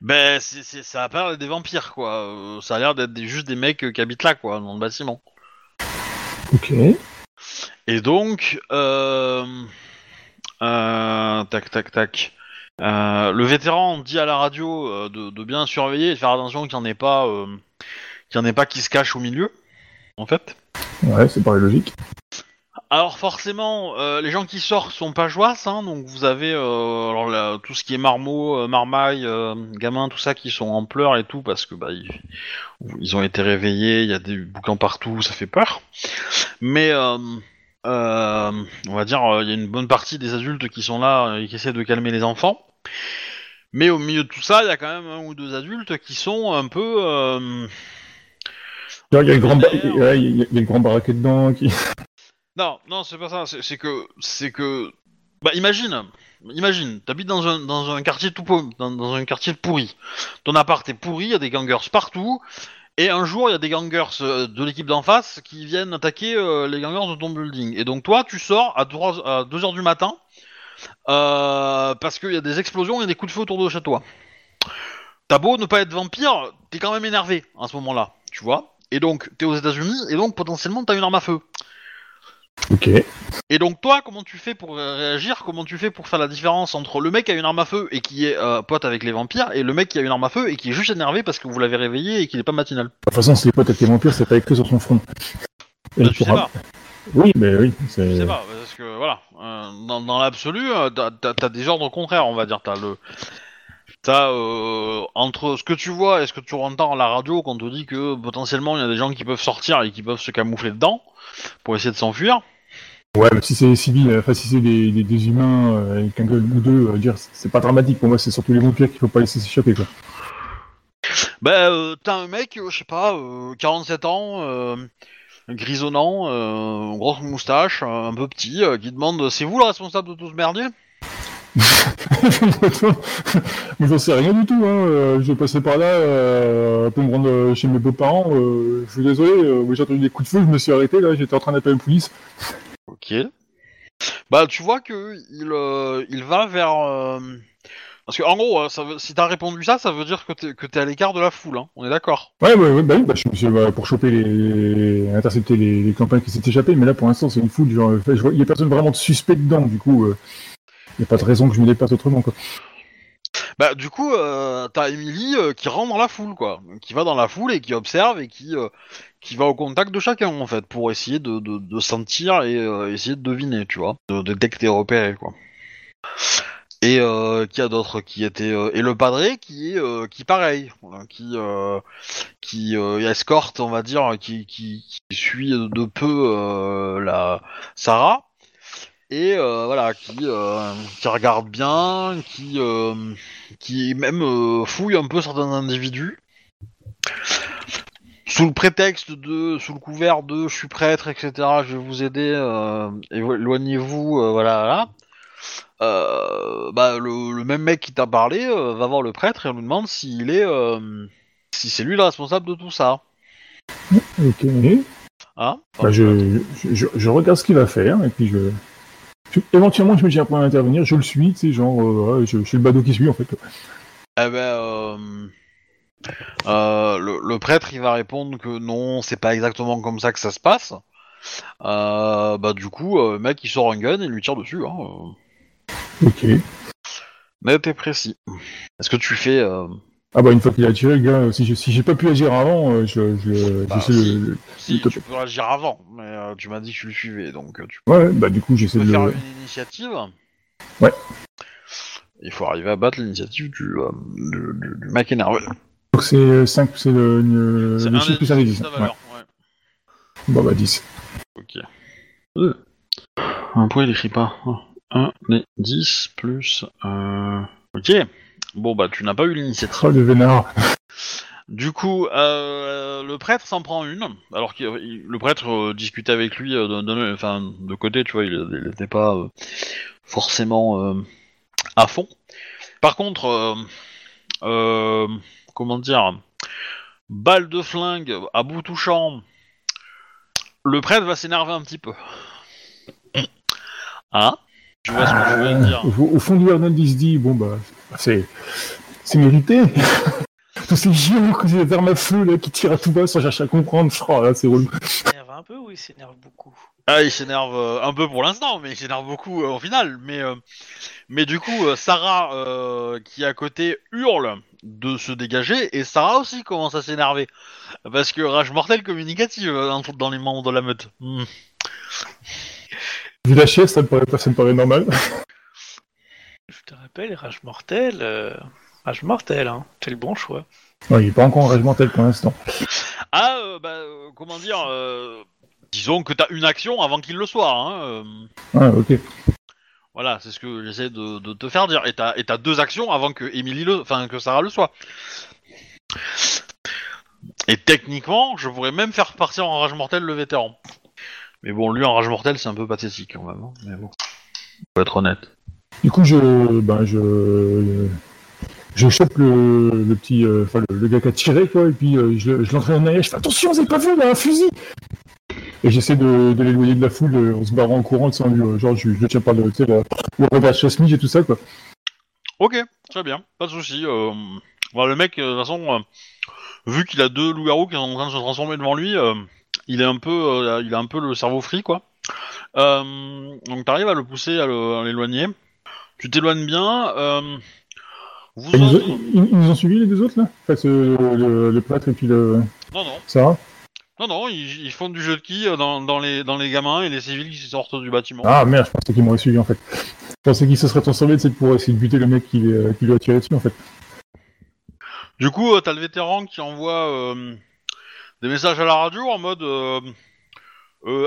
Ben, c'est, c'est- ça a pas l'air d'être des vampires, quoi. Euh, ça a l'air d'être des- juste des mecs euh, qui habitent là, quoi, dans le bâtiment. Ok. Et donc, euh, euh, tac, tac, tac. Euh, le vétéran dit à la radio euh, de, de bien surveiller et de faire attention qu'il n'y en ait pas, euh, qu'il y en ait pas qui se cachent au milieu, en fait. Ouais, c'est pareil logique. alors forcément, euh, les gens qui sortent sont pas joyeux, hein, donc vous avez euh, alors là, tout ce qui est marmot, euh, marmaille, gamin, tout ça qui sont en pleurs et tout parce que bah ils, ils ont été réveillés, il y a des boucans partout, ça fait peur. Mais on va dire, il y a une bonne partie des adultes qui sont là et qui essaient de calmer les enfants. Mais au milieu de tout ça, il y a quand même un ou deux adultes qui sont un peu Il y a le grand, ba- dedans. Non, non, c'est pas ça. C'est que, c'est que, bah imagine, imagine, t'habites dans un dans un quartier tout pauvre, dans, dans un quartier pourri. Ton appart est pourri, il y a des gangers partout, et un jour il y a des gangers euh, de l'équipe d'en face qui viennent attaquer euh, les gangers de ton building. Et donc toi, tu sors à 3 à 2 heures du matin euh, parce qu'il y a des explosions et des coups de feu autour de chez toi. T'as beau ne pas être vampire, t'es quand même énervé à ce moment-là, tu vois. Et donc t'es aux États-Unis et donc potentiellement t'as une arme à feu. Ok. Et donc toi, comment tu fais pour euh, réagir? Comment tu fais pour faire la différence entre le mec qui a une arme à feu et qui est euh, pote avec les vampires et le mec qui a une arme à feu et qui est juste énervé parce que vous l'avez réveillé et qu'il est pas matinal? De toute façon, si les potes avec les vampires, c'est pas écrit sur son front. Et Bah, Tu sais pas, Oui, mais oui. c'est- tu sais pas, parce que voilà, euh, dans, dans l'absolu, euh, t'as- t'as des ordres contraires, on va dire. T'as le, t'as euh, entre ce que tu vois et ce que tu entends à la radio, qu'on te dit que potentiellement il y a des gens qui peuvent sortir et qui peuvent se camoufler dedans pour essayer de s'enfuir. Ouais, mais si c'est des civils, euh, enfin si c'est des, des, des humains euh, avec un gueule ou deux, euh, dire, c'est pas dramatique. Pour moi, c'est surtout les vampires qu'il faut pas laisser s'échapper, quoi. Bah, euh, t'as un mec, euh, je sais pas, euh, 47 ans, euh, grisonnant, euh, grosse moustache, euh, un peu petit, euh, qui demande c'est vous le responsable de tout ce merdier? Mais j'en sais rien du tout. Hein. euh, Je passais par là euh, pour me rendre euh, chez mes beaux-parents. euh, je suis désolé, euh, j'ai entendu des coups de feu, je me suis arrêté là, j'étais en train d'appeler la police. Ok. Bah, tu vois que il, il va vers. Parce que en gros, ça veut... si t'as répondu ça, ça veut dire que t'es que t'es à l'écart de la foule. Hein. On est d'accord. Ouais, ouais, ouais, bah oui, bah, je me suis bah, pour choper les, intercepter les, les campagnes qui s'étaient échappées, mais là pour l'instant c'est une foule. Genre, il y a personne vraiment de suspect dedans, du coup, euh, il y a pas de raison que je me déplace autrement, quoi. Bah, du coup, euh, t'as Emily euh, qui rentre dans la foule, quoi. Qui va dans la foule et qui observe et qui, euh, qui va au contact de chacun, en fait, pour essayer de, de, sentir et essayer de deviner, tu vois. De détecter repérer, quoi. Et qui a d'autres qui étaient et le padré qui est qui pareil qui qui escorte on va dire qui, qui, qui suit de peu la Sarah et euh, voilà qui euh, qui regarde bien qui euh, qui même fouille un peu certains individus sous le prétexte de sous le couvert de je suis prêtre etc je vais vous aider éloignez-vous voilà voilà bah, le, le même mec qui t'a parlé va voir le prêtre et on lui demande s'il est si c'est lui le responsable de tout ça Ok. hein Bah, je, je, je- je regarde ce qu'il va faire, et puis je. Je- éventuellement, je me dis après intervenir, je le suis, tu sais, genre, euh, ouais, je, je suis le badaud qui suit en fait. Eh ben, euh, euh, le, le prêtre, il va répondre que non, c'est pas exactement comme ça que ça se passe. Euh, bah du coup, le mec, il sort un gun et il lui tire dessus. Hein. Ok. Net et précis. Est-ce que tu fais... Ah bah une fois qu'il a tiré, le gars, si j'ai pas pu agir avant, euh, je, je, Bah, j'essaie si. de. Si, tu peux agir avant, mais euh, tu m'as dit que tu le suivais, donc euh, tu Ouais, bah du coup j'essaie peux de faire le. une initiative? Ouais. Il faut arriver à battre l'initiative du, euh, du, du- du mec énervé. Donc c'est 5, c'est le, le, le un chiffre plus un des dix, 10. la Ouais. valeur, ouais. Bon bah 10. Ok. Euh. Pourquoi il écrit pas 1 des 10 plus... Euh... Ok. Bon bah tu n'as pas eu l'initiative. Oh le vénard. Du coup, euh, le prêtre s'en prend une, alors que le prêtre euh, discutait avec lui euh, de, de- enfin, de côté, tu vois, il n'était pas forcément à fond. Par contre, comment dire, balle de flingue à bout touchant, le prêtre va s'énerver un petit peu. Hein? Tu vois ce que je veux dire? Au, au fond du Arnold, il se dit bon bah c'est c'est mérité. Tous ces géants que j'ai vers ma feu là qui tirent à tout bas sans chercher à comprendre, oh là c'est relou. Il s'énerve un peu ou il s'énerve beaucoup? Ah, il s'énerve euh, un peu pour l'instant, mais il s'énerve beaucoup euh, au final. Mais, euh, mais du coup, Sarah, euh, qui est à côté, hurle de se dégager, et Sarah aussi commence à s'énerver. Parce que rage mortelle communicative dans, les membres de la meute. Hmm. Vu la chaise, ça me paraît, ça me paraît normal. Je te rappelle, rage mortel, euh, rage mortel, hein. c'est le bon choix. Ouais, il est pas encore en rage mortel pour l'instant. Ah, euh, bah, euh, comment dire euh, Disons que t'as une action avant qu'il le soit. Hein, euh, Ouais, ok. voilà, c'est ce que j'essaie de, de te faire dire. Et t'as et t'as deux actions avant que Emily le, enfin que Sarah le soit. Et techniquement, je pourrais même faire partir en rage mortel le vétéran. Mais bon, lui en rage mortel, c'est un peu pathétique quand même. hein, Mais bon, faut être honnête. Du coup, je, ben, je, je chope le, le petit, euh, enfin, le, gars qui a tiré, quoi, et puis euh, je, le- je l'entraîne en arrière. Je fais attention, vous avez pas vu, il a un fusil. Et j'essaie de, l'éloigner de la foule euh, en se barrant en courant, sans lui, euh, genre, je, tiens par le, le revers de et tout ça, quoi. Ok, très bien, pas de souci. Euh, le mec, de toute façon, vu qu'il a deux loups-garous qui sont en train de se transformer devant lui, il est un peu, il a un peu le cerveau free, quoi. Donc t'arrives à le pousser, à l'éloigner. Tu t'éloignes bien. euh, vous Ils nous, ont, ils- ils nous ont suivis, les deux autres, là? Enfin, ce- le, le prêtre et puis le... Non, non, Sarah non, non, ils, ils font du jeu de quilles euh, dans, dans les, dans les gamins et les civils qui sortent du bâtiment. Ah, merde, je pensais qu'ils m'auraient suivi, en fait. Je pensais qu'ils se seraient transformés, pour essayer de buter le mec qui, euh, qui lui a tiré dessus, en fait. Du coup, euh, t'as le vétéran qui envoie euh, des messages à la radio en mode euh,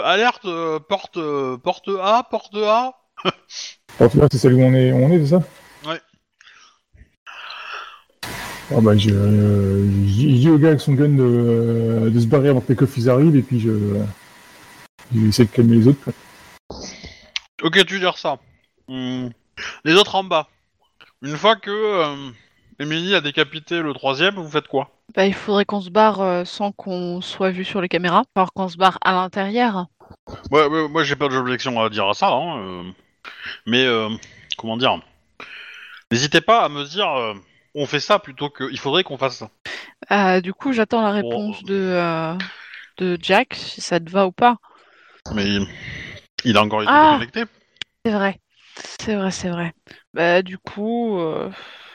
alerte, porte, porte A, porte A. C'est celle où on est, où on est, c'est ça? Ouais. Ah bah, je, euh, je dis- je dis au gars avec son gun de, euh, de se barrer avant que les coffres arrivent, et puis je, je vais essayer de calmer les autres. quoi. Ok, tu dire ça. Hmm. Les autres en bas. Une fois que euh, Emily a décapité le troisième, vous faites quoi? Bah, il faudrait qu'on se barre euh, sans qu'on soit vu sur les caméras. Alors qu'on se barre à l'intérieur. Ouais, ouais, moi j'ai pas d'objection à dire à ça, hein, euh, mais euh, comment dire N'hésitez pas à me dire, euh, on fait ça plutôt que, il faudrait qu'on fasse ça. Euh, du coup, j'attends la réponse de, euh, de Jack, si ça te va ou pas. Mais il, a encore été Ah. déconnecté. C'est vrai. C'est vrai, c'est vrai. Bah, du coup, euh,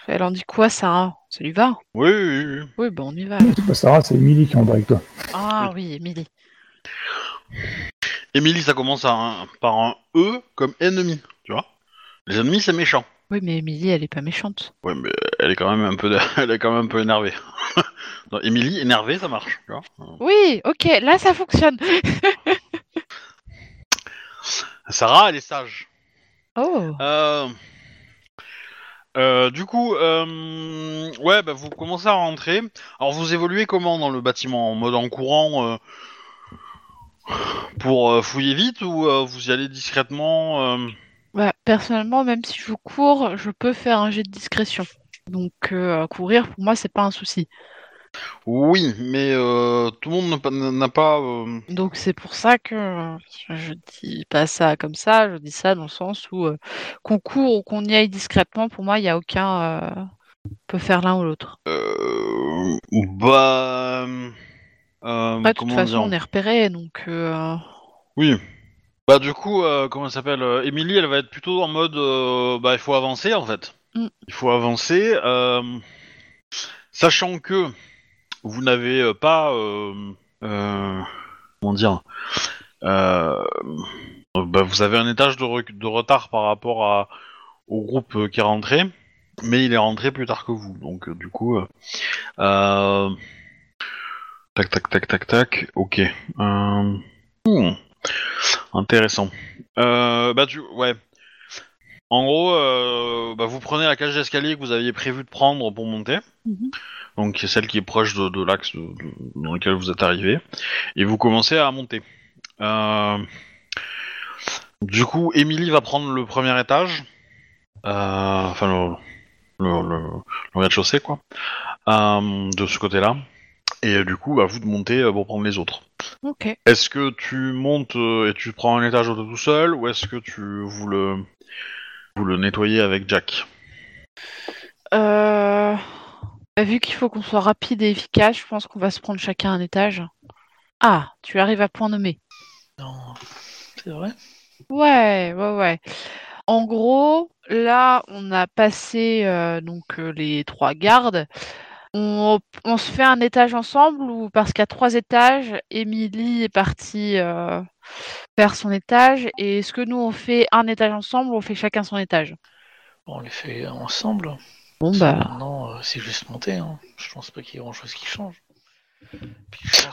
elle en dit quoi, Sarah? Ça lui va? Oui, oui, oui. Oui, bah, on y va. C'est pas Sarah, c'est Emily qui est en bas avec toi. Ah oui, Emily. Emily, ça commence à un- par un E comme ennemi, tu vois. Les ennemis, c'est méchant. Oui, mais Emily, elle est pas méchante. Ouais, mais elle est quand même un peu, elle est quand même un peu énervée. Non, Emily, énervée, ça marche, tu vois. Oui, ok, là, ça fonctionne. Sarah, elle est sage. Oh. Euh, euh, du coup, euh, ouais, bah, vous commencez à rentrer. Alors, vous évoluez comment dans le bâtiment? En mode en courant euh, pour euh, fouiller vite ou euh, vous y allez discrètement euh Bah, personnellement, même si je cours, je peux faire un jet de discrétion. Donc, courir, pour moi, c'est pas un souci. Oui, mais tout le monde n'a pas- Donc, c'est pour ça que je, dis pas ça comme ça, je dis ça dans le sens où qu'on court ou qu'on y aille discrètement, pour moi, il n'y a aucun. on peut faire l'un ou l'autre. euh, bah. Euh, de toute façon, on est repéré, donc. euh, Oui. Bah du coup, euh, comment elle s'appelle Emily, elle va être plutôt en mode, bah il faut avancer en fait. Mm. Il faut avancer, sachant que vous n'avez pas, comment dire, bah, vous avez un étage de, retard par rapport à, au groupe qui est rentré, mais il est rentré plus tard que vous, donc du coup, tac tac tac tac tac, ok. Euh, hmm. Intéressant. Euh, bah tu, ouais. En gros, euh, bah, vous prenez la cage d'escalier que vous aviez prévu de prendre pour monter. Mhm. Donc c'est celle qui est proche de, de l'axe dans lequel vous êtes arrivé, et vous commencez à monter. Du coup, Emily va prendre le premier étage, enfin le, le, le- le rez-de-chaussée quoi, de ce côté-là. Et euh, du coup, bah, vous de monter euh, pour prendre les autres. Ok. Est-ce que tu montes euh, et tu prends un étage tout seul ou est-ce que tu vous le vous le nettoyez avec Jack? Euh, bah, vu qu'il faut qu'on soit rapide et efficace, je pense qu'on va se prendre chacun un étage. Ah, tu arrives à point nommé. Non, c'est vrai? Ouais, ouais, ouais. En gros, là, on a passé euh, donc les trois gardes. On, on se fait un étage ensemble ou parce qu'il y a trois étages, Émilie est partie euh, faire son étage. Et est-ce que nous, on fait un étage ensemble ou on fait chacun son étage? On les fait ensemble. Bon, bah. Maintenant, euh, c'est juste monter. Hein. Je pense pas qu'il y ait grand chose qui change.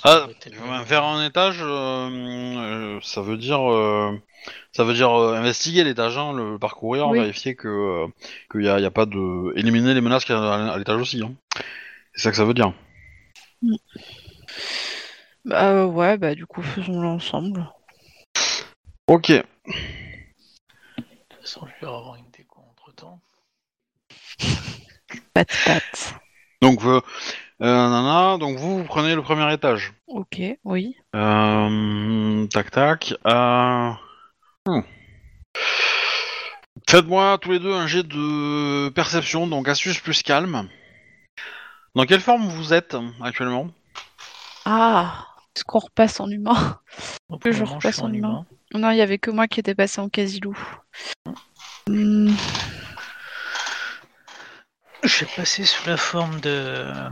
Ah, euh, faire un étage, euh, euh, ça veut dire, euh, ça veut dire euh, investiguer l'étage, hein, le parcourir, Oui. vérifier que euh, qu'il y a, il y a pas de, éliminer les menaces qu'il y a à l'étage aussi. Hein. C'est ça que ça veut dire. Bah, euh, ouais, bah, du coup, faisons-le ensemble. Ok. De toute façon, je vais avoir une déco entre temps. Pat, pat. Donc, euh, euh, nana, donc vous, vous prenez le premier étage. Ok, oui. Euh, tac tac. Euh... hmm. Faites-moi tous les deux un jet de perception, donc astuce plus calme. Dans quelle forme vous êtes actuellement? Ah, est-ce qu'on repasse en humain Que je moment, repasse en humain. Non, il y avait que moi qui étais passé en quasi-loup. Hmm, Je vais passer sous la forme de euh,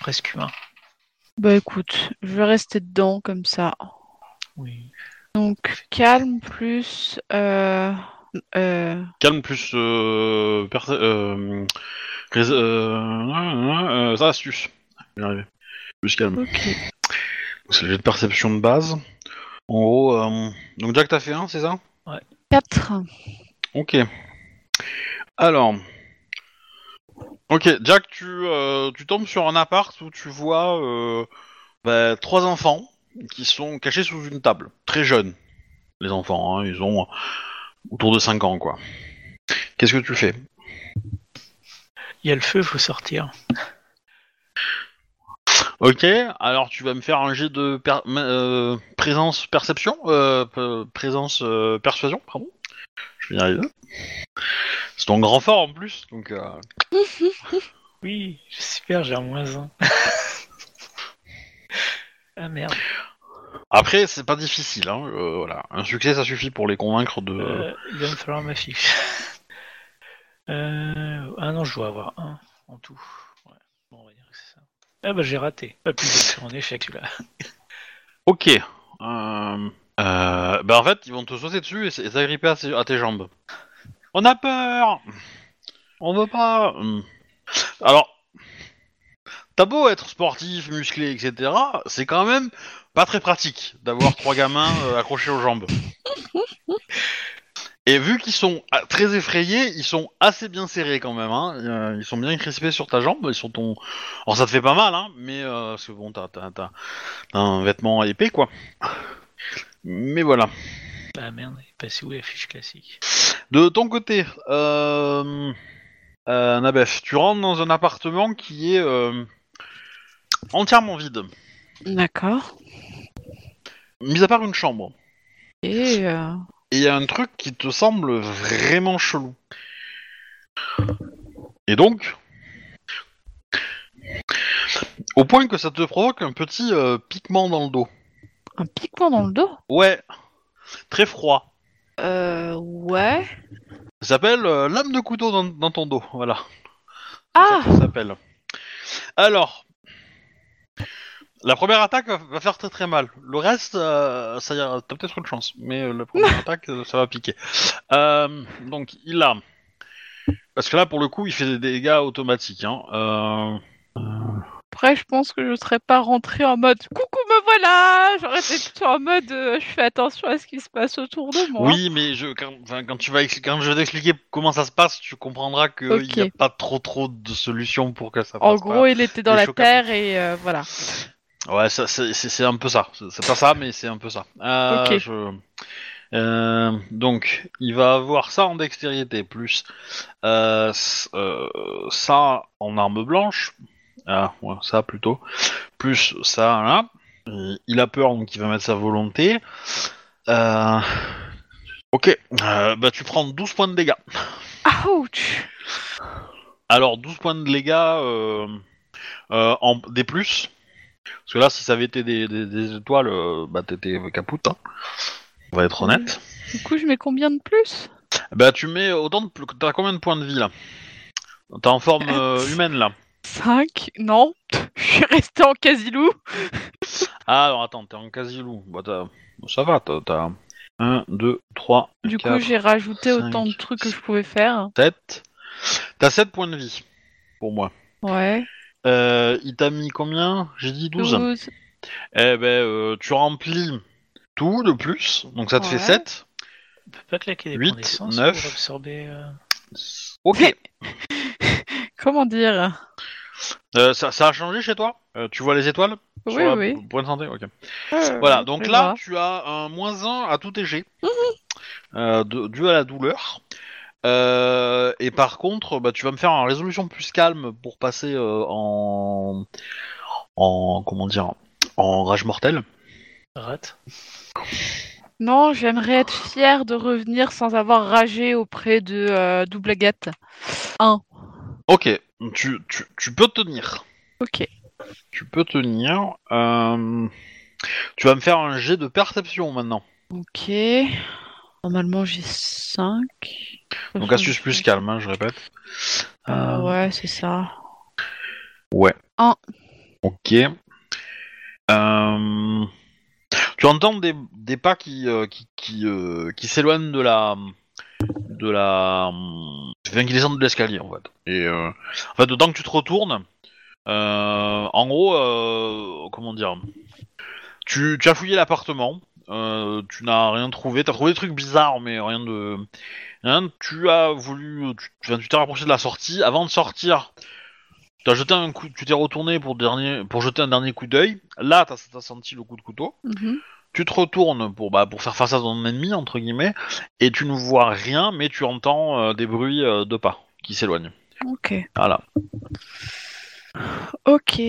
presque humain. bah écoute, je vais rester dedans comme ça. Oui. Donc, calme plus. Euh, euh, Calme plus euh, euh, rés- euh, euh, astuce. Je vais y arriver. Plus calme. C'est le jet de perception de base. En gros, euh, donc Jack t'as fait un, c'est ça? 4. Ok. Alors. Ok, Jack, tu, euh, tu tombes sur un appart où tu vois euh, bah, trois enfants qui sont cachés sous une table. Très jeunes, les enfants. hein, ils ont autour de 5 ans, quoi. Qu'est-ce que tu fais? Il y a le feu, faut sortir. Ok, alors tu vas me faire un jet de per- euh, présence perception, euh, p- présence euh, persuasion, pardon. Je vais y arriver. C'est ton grand fort en plus, donc. euh, Oui, super, j'ai un moins 1. ah merde. Après, c'est pas difficile, hein. euh, voilà. Un succès, ça suffit pour les convaincre de. Il va me falloir ma fiche. Euh, Ah non, je dois avoir un en tout. Ouais. Bon, on va dire que c'est ça. Ah bah j'ai raté. Pas plus c'est en échec celui-là. Ok. Euh... Euh... Bah en fait, ils vont te sauter dessus et s'agripper à, ses- à tes jambes. On a peur. On veut pas. Hum. Alors, t'as beau être sportif, musclé, etc. C'est quand même pas très pratique d'avoir trois gamins euh, accrochés aux jambes. Et vu qu'ils sont ah, très effrayés, ils sont assez bien serrés quand même. Hein. Euh, Ils sont bien crispés sur ta jambe. Ils sont ton. Alors ça te fait pas mal, hein. Mais euh, parce que bon, t'as, t'as, t'as- t'as un vêtement épais, quoi. Mais voilà. Bah merde, il est passé où la fiche classique? De ton côté, euh, euh, Nabef, tu rentres dans un appartement qui est euh, entièrement vide, D'accord. mis à part une chambre. Et euh, Et il y a un truc qui te semble vraiment chelou. Et donc, au point que ça te provoque un petit euh, piquement dans le dos. un piquement dans le dos? Ouais, très froid. Euh, ouais. Ça s'appelle euh, lame de couteau dans, dans ton dos, voilà. Ah ça s'appelle. Alors, la première attaque va, faire très très mal. Le reste, euh, ça ira, t'as peut-être une chance, mais euh, la première attaque, euh, ça va piquer. Euh, donc, il a. Parce que là, pour le coup, il fait des dégâts automatiques. Hein. Après, je pense que je serais pas rentrée en mode coucou, me voilà J'aurais été plutôt en mode je fais attention à ce qui se passe autour de moi. Oui, mais je, quand, tu vas quand je vais t'expliquer comment ça se passe, tu comprendras qu'il n'y a pas trop trop de solutions pour que ça En passe. gros, il était dans les la terre et euh, voilà. Ouais, c'est un peu ça. C'est pas ça, mais c'est un peu ça. Euh, je- euh, donc, il va avoir ça en dextérité, plus euh, ça en arme blanche. Ah, ouais, ça plutôt. Plus ça, là. Il a peur, donc il va mettre sa volonté. Ok, bah tu prends 12 points de dégâts. Ouch Alors, 12 points de dégâts en des plus. Parce que là, si ça avait été des, des- des étoiles, euh, bah t'étais capoute. Hein. On va être honnête. Du coup, je mets combien de plus? Bah tu mets autant de... T'as combien de points de vie là? T'es en forme euh, humaine là? 5 Non. Je suis restée en quasi-loup. Ah alors attends, t'es en quasi-loup. Bah, t'as- ça va, t'as... t'as- 1, 2, 3, Du coup, 4, j'ai rajouté cinq, autant de trucs que je pouvais faire. 7. T'as 7 points de vie, pour moi. Ouais. Euh, il t'a mis combien? J'ai dit 12. 12. Eh ben, euh, tu remplis tout de plus, donc ça te fait Ouais. 7. On peut pas claquer des Huit, points d'essence neuf. pour absorber. euh, Ok. Comment dire? Euh, ça, ça a changé chez toi? Euh, Tu vois les étoiles? Oui, Sur la oui. Point de santé Ok. Euh, Voilà, donc je là, vois. tu as un moins 1 à tout jets, Mhm. euh, dû à la douleur. Euh, et par contre, bah, tu vas me faire une résolution plus calme pour passer euh, en... en... comment dire En rage mortelle. rate. Non, j'aimerais être fière de revenir sans avoir ragé auprès de euh, Double Agathe. 1. Ok, tu, tu, tu peux tenir. Ok. Tu peux tenir. Euh, Tu vas me faire un jet de perception maintenant. Ok. Normalement, j'ai 5. Donc astuce plus calme, hein, je répète. Euh, ouais, c'est ça. Ouais. Un. Ok. Euh, Tu entends des, des pas qui euh, qui qui, euh, qui s'éloignent de la de la enfin, qui descendent de l'escalier en fait. Et euh, en fait, dedans que tu te retournes, euh, en gros, euh, comment dire, tu, tu as fouillé l'appartement. euh, tu n'as rien trouvé. T'as trouvé des trucs bizarres, mais rien de rien. Tu as voulu, tu t'es rapproché de la sortie. Avant de sortir, tu as jeté un coup, tu t'es retourné pour dernier, pour jeter un dernier coup d'œil. Là, t'as as senti le coup de couteau. Mhm. Tu te retournes pour bah, pour faire face à ton ennemi entre guillemets, et tu ne vois rien, mais tu entends euh, des bruits euh, de pas qui s'éloignent. Ok. Voilà. Ok.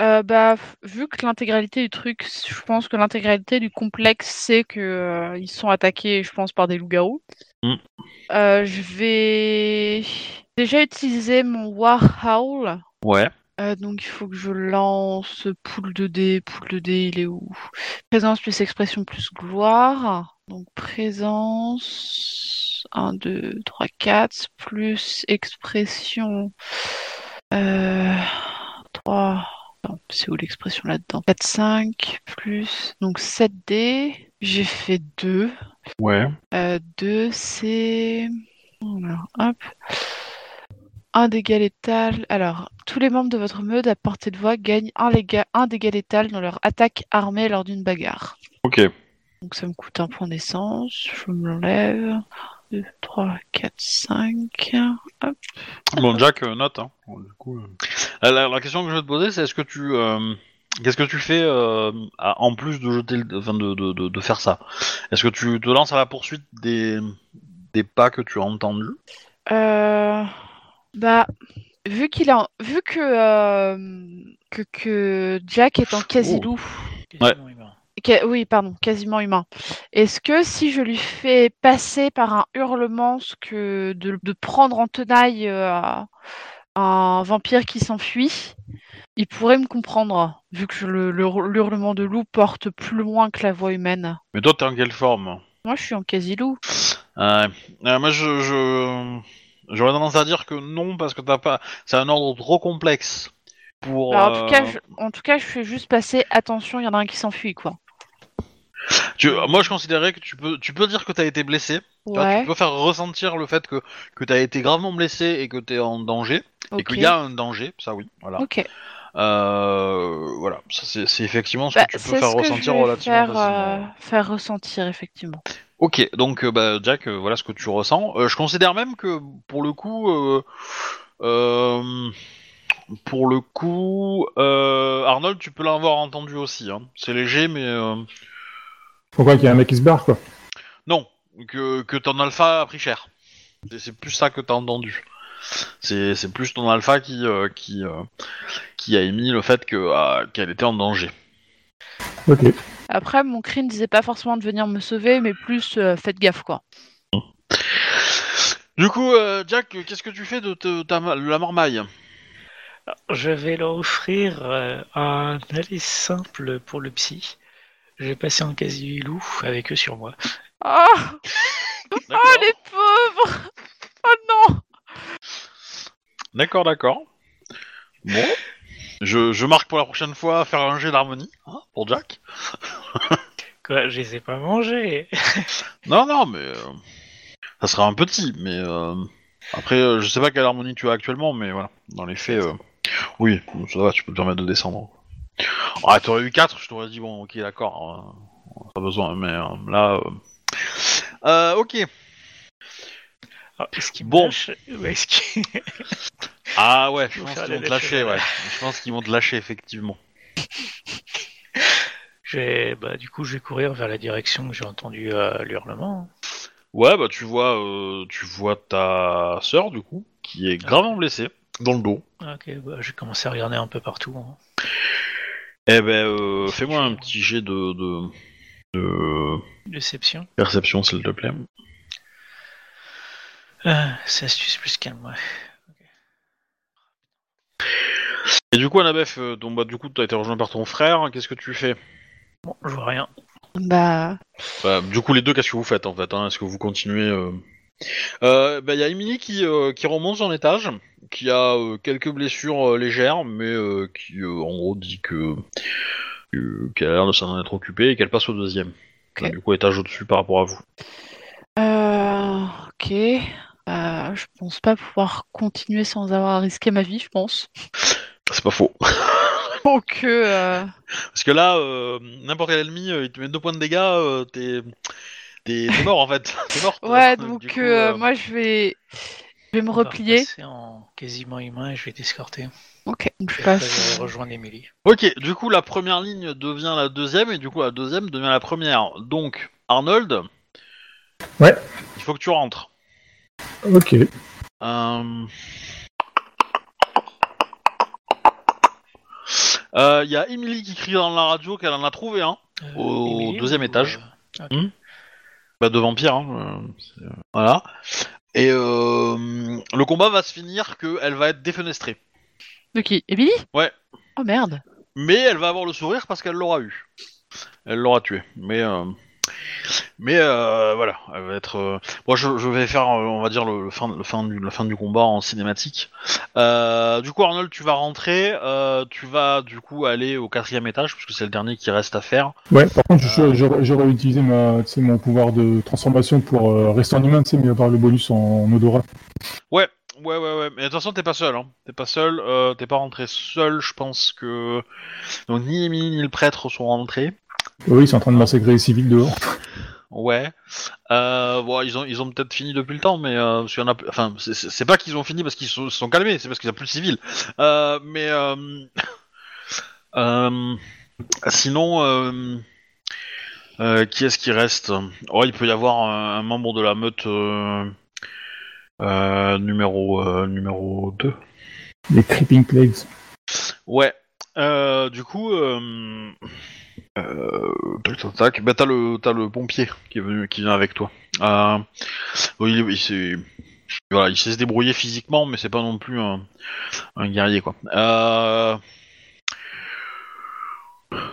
Euh, bah, vu que l'intégralité du truc, je pense que l'intégralité du complexe, c'est que euh, ils sont attaqués, je pense, par des loups-garous. Mm. Euh, je vais déjà utiliser mon War Howl. Ouais. Euh, donc il faut que je lance dés. Poule de dés, il est où? Présence plus expression plus gloire. Donc présence 1, 2, 3, 4 plus expression euh, 3. C'est où l'expression là-dedans? 4, 5 plus. Donc 7 dés. J'ai fait 2. Ouais. Euh, 2, c'est. Voilà, hop. Un dégât létal. Alors, tous les membres de votre meute à portée de voix gagnent un, léga- un dégât létal dans leur attaque armée lors d'une bagarre. Ok. Donc ça me coûte un point d'essence. Je me l'enlève. 2, 3, 4, 5. Hop. Bon, Jack, euh, note. Hein. Bon, du coup, euh, la, la question que je vais te poser, c'est est-ce que tu, euh, qu'est-ce que tu fais euh, à- en plus de jeter, le- enfin, de, de, de, de faire ça? Est-ce que tu te lances à la poursuite des, des pas que tu as entendus? Euh, bah, vu qu'il a, vu que, euh, que que Jack est en quasi-loup, Quasiment humain. Ca- Oui, pardon, quasiment humain. Est-ce que si je lui fais passer par un hurlement ce que de, de prendre en tenaille euh, un vampire qui s'enfuit, il pourrait me comprendre, vu que le, le- l'hurlement de loup porte plus loin que la voix humaine. Mais toi, t'es en quelle forme? Moi, je suis en quasi-loup. Euh, euh, Moi, je, je, j'aurais tendance à dire que non, parce que t'as pas, c'est un ordre trop complexe pour. Alors, Bah, en, tout cas, euh, je, en tout cas, je fais juste passer attention, il y en a un qui s'enfuit, quoi. Tu- moi, je considérais que tu peux, tu peux dire que t'as été blessé. Tu vois, Ouais, Tu peux faire ressentir le fait que, que tu as été gravement blessé et que tu es en danger, et ok. qu'il y a un danger, ça oui, voilà. Ok. Euh, voilà, c'est effectivement ce Bah, que tu peux faire ressentir relativement faire, euh, faire ressentir, effectivement. Ok, donc euh, bah, Jack, euh, voilà ce que tu ressens. Euh, je considère même que pour le coup, euh, pour le coup, euh, Arnold, tu peux l'avoir entendu aussi. Hein. C'est léger, mais euh, Pourquoi qu'il y a un mec qui se barre, quoi non, que, que ton alpha a pris cher. C'est- plus ça que t'as entendu. C'est c'est plus ton alpha qui euh, qui euh, qui a émis le fait que euh, qu'elle était en danger. Ok. Après, mon cri ne disait pas forcément de venir me sauver, mais plus euh, faites gaffe, quoi. Du coup, euh, Jack, qu'est-ce que tu fais de, te- ta, ma- la marmaille? Je vais leur offrir euh, un aller simple pour le psy. Je vais passer en quasi-loup avec eux sur moi. Ah. Oh, les pauvres Oh non D'accord, d'accord. Bon. Je, je marque pour la prochaine fois faire un jet d'harmonie hein, pour Jack. Quoi, je les ai pas mangés. Non, non, mais euh, ça sera un petit, mais euh, après, euh, je sais pas quelle harmonie tu as actuellement, mais voilà, dans les faits, euh, oui, ça va, tu peux te permettre de descendre. Ah, t'aurais eu 4, je t'aurais dit, bon, ok, d'accord, euh, pas besoin, mais euh, là... euh, euh, ok. Ah, est-ce qu'ils me Bon. ou est-ce Ah ouais, je pense qu'ils vont te lâcher, ouais. Je pense qu'ils vont te lâcher, effectivement. Bah, du coup, je vais courir vers la direction que j'ai entendu euh, l'hurlement. Ouais, bah tu vois, tu vois ta sœur, du coup, qui est gravement blessée, dans le dos. Ok, bah, j'ai commencé à regarder un peu partout. hein. Eh ben, euh, fais-moi un petit jet de, de, de Déception. perception, s'il te plaît. Euh, c'est astuce plus calme, ouais. Et du coup, Anabef, euh, donc, bah, du coup, t'as été rejoint par ton frère, qu'est-ce que tu fais? Bon, je vois rien. Bah, Bah, Du coup, les deux, qu'est-ce que vous faites, en fait hein? Est-ce que vous continuez euh... Euh, bah, il y a Emily qui, euh, qui remonte son étage, qui a euh, quelques blessures légères, mais qui, en gros, dit que que- qu'elle a l'air de s'en être occupée et qu'elle passe au deuxième. Du coup, étage au-dessus par rapport à vous. ok. Je pense pas pouvoir continuer sans avoir risqué ma vie, je pense. C'est pas faux. Donc, Parce que là, n'importe quel ennemi, il te met deux points de dégâts, t'es t'es mort en fait. T'es ouais, donc coup, euh, euh, moi je vais, je vais me replier. en quasiment humain et je vais t'escorter. Ok, donc je passe. vais rejoindre Emily. Ok, du coup, la première ligne devient la deuxième, et du coup, la deuxième devient la première. Donc, Arnold. Ouais. Il faut que tu rentres. Ok. Euh, euh, Il y a Emily qui crie dans la radio qu'elle en a trouvé un. Euh, Au Emily deuxième ou, étage. euh, ok. Bah, de vampire, hein. euh, c'est- voilà. Et euh, le combat va se finir qu'elle va être défenestrée. De qui Emily Ouais. Oh merde. Mais elle va avoir le sourire parce qu'elle l'aura eu. Elle l'aura tué. Mais euh, mais euh, voilà, elle va être. euh, Moi, je, je vais faire, euh, on va dire le, le fin, le fin du, la fin du combat en cinématique. Euh, du coup, Arnold, tu vas rentrer. euh, tu vas du coup aller au quatrième étage parce que c'est le dernier qui reste à faire. Ouais, par contre, j'aurais utilisé ma, mon pouvoir de transformation pour euh, rester en humain, tu sais, mais avoir le bonus en, en odorat. Ouais, ouais, ouais, ouais. Mais de toute façon, t'es pas seul. Hein. T'es pas seul. euh, t'es pas rentré seul. Je pense que donc ni Emily ni le prêtre sont rentrés. Oui, ils sont en train de massacrer les civils dehors. Ouais. Euh, bon, ils ont, ils ont peut-être fini depuis le temps, mais euh, y en a, enfin, c'est- c'est c'est pas qu'ils ont fini parce qu'ils se sont calmés, c'est parce qu'il y a plus de civils. Euh, mais euh, euh, sinon, euh, euh, qui est-ce qui reste? Oh, il peut y avoir un, un membre de la meute euh, euh, numéro euh, numéro 2. Les Creeping Plagues. Ouais. Euh, du coup, euh, euh, tac, tac, tac. Bah, t'as le, t'as le pompier qui est venu, qui vient avec toi. Euh, il, est- il s'est, voilà, il sait se débrouiller physiquement, mais c'est pas non plus un, un guerrier, quoi. Euh,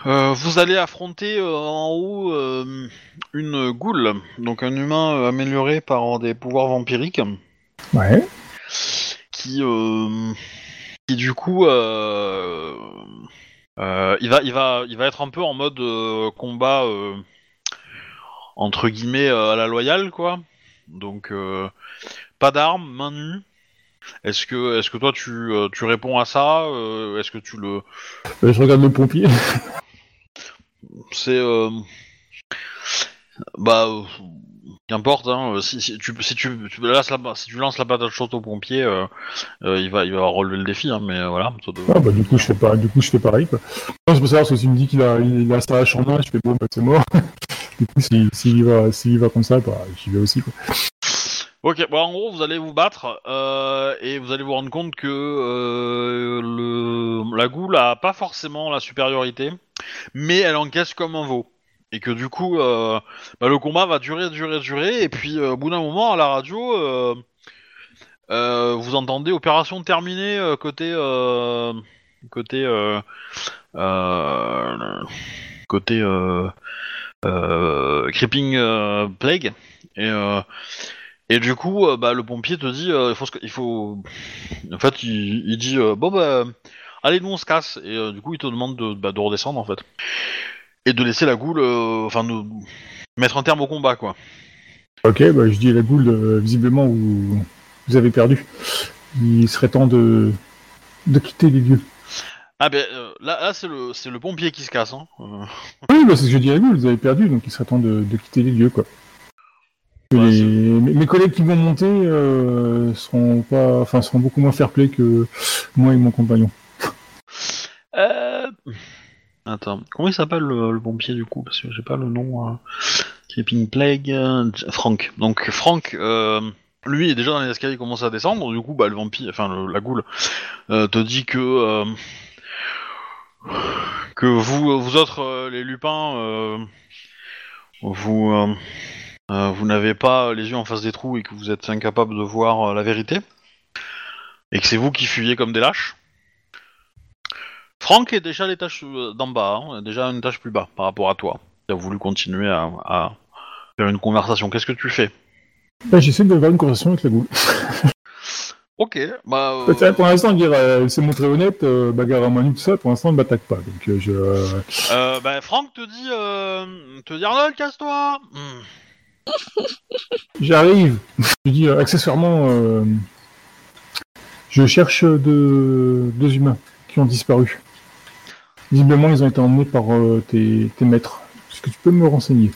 euh, vous allez affronter euh, en haut euh, une goule, donc un humain amélioré par des pouvoirs vampiriques Ouais. qui, euh, qui du coup, il va, il va, il va être un peu en mode euh, combat euh, entre guillemets euh, à la loyale, quoi. Donc, euh, pas d'armes, main nue. Est-ce que, est-ce que toi tu, euh, tu réponds à ça euh, Est-ce que tu le, Euh, je regarde le pompier. c'est, euh, bah, euh, qu'importe. Hein, si, si tu, si tu, tu lances la, si tu lances la patate chaude au pompier, euh, euh, il va, il va relever le défi. Hein, mais euh, voilà. ça doit- Ah, bah, du coup, je fais pas, du coup, je fais pareil, quoi. Non, je peux savoir, parce que s'il me dit qu'il a, il a sa hache en main, je fais bon, bah, c'est mort. du coup, s'il y va, va comme ça, bah, j'y vais aussi, quoi. Ok, bon, en gros, vous allez vous battre euh, et vous allez vous rendre compte que euh, le, la goule a pas forcément la supériorité, mais elle encaisse comme un veau. Et que du coup, euh, bah, le combat va durer, durer, durer, et puis euh, au bout d'un moment, à la radio, euh, vous entendez opération terminée côté côté côté creeping plague et et du coup, bah, le pompier te dit, il faut, en fait, il, dit, euh, bon bah, allez, nous on se casse. Et du coup, il te demande de, bah, de redescendre en fait. Et de laisser la goule, euh, enfin de mettre un terme au combat quoi. Ok, bah, je dis la goule, euh, visiblement, vous, vous avez perdu. Il serait temps de, de quitter les lieux. Ah ben euh, là, là c'est le c'est le pompier qui se casse hein. Euh, Oui, bah, c'est ce que je dis à la goule, vous avez perdu, donc il serait temps de, de quitter les lieux, quoi. Que Ouais, les- c'est- mes, mes collègues qui vont monter euh, seront pas, enfin, seront beaucoup moins fair-play que moi et mon compagnon. Attends, comment il s'appelle le, le pompier du coup? Parce que j'ai pas le nom. Euh... Plague. euh, Frank. Donc Frank, euh, lui est déjà dans les escaliers, commence à descendre. Du coup, bah le vampire, enfin le- la goule, euh, te dit que que vous, vous autres, les lupins, vous vous n'avez pas les yeux en face des trous et que vous êtes incapable de voir la vérité, et que c'est vous qui fuyez comme des lâches. Franck est déjà à l'étage euh, d'en bas, hein, déjà un étage plus bas par rapport à toi. Tu as voulu continuer à, à faire une conversation. Qu'est-ce que tu fais? Là, j'essaie d'avoir une conversation avec la goule. Ok, bah. euh, Peut-être, Pour l'instant, euh, elle s'est montrée honnête, euh, bagarre à main nue, tout ça, pour l'instant, elle m'attaque pas. Donc, euh, je, bah, Franck te dit, te dit Arnold, casse-toi. Hmm. j'arrive. Je dis, accessoirement, je cherche deux, deux humains qui ont disparu. Visiblement, ils ont été emmenés par euh, tes, tes maîtres. Est-ce que tu peux me renseigner?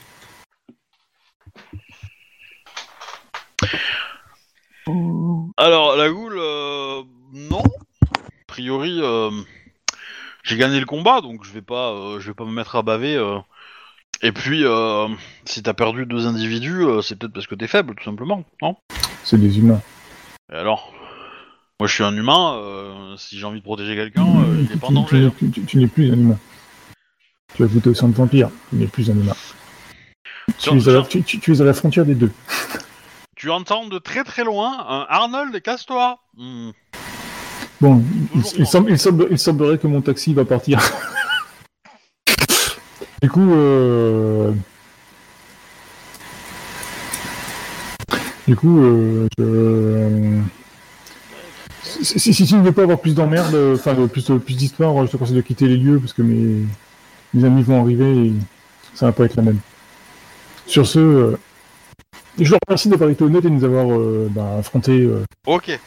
Alors la goule, euh, non. A priori, euh, j'ai gagné le combat, donc je vais pas, euh, je vais pas me mettre à baver. euh. Et puis, euh, si t'as perdu deux individus, euh, c'est peut-être parce que t'es faible, tout simplement, non? C'est des humains. Et alors? Moi, je suis un humain. euh, si j'ai envie de protéger quelqu'un, euh, il est pas en Tu- tu- danger. tu- tu- tu n'es plus un humain. Tu as goûté au sang de vampire. Tu n'es plus un humain. Tu Genre- es, à la, genre- tu- tu- tu es à la frontière des deux. Tu entends de très très loin un Arnold, casse-toi. Hmm. Bon, il, Toujours il moi. semble- il semble- il semblerait que mon taxi va partir. du coup, euh... du coup, euh, je... si, si- tu ne veux pas avoir plus d'emmerdes, euh, enfin plus, plus d'histoires, je te conseille de quitter les lieux parce que mes, mes amis vont arriver et ça va pas être la même. Sur ce, euh, je leur remercie d'avoir été honnête et de nous avoir euh, bah, affronté euh, Ok.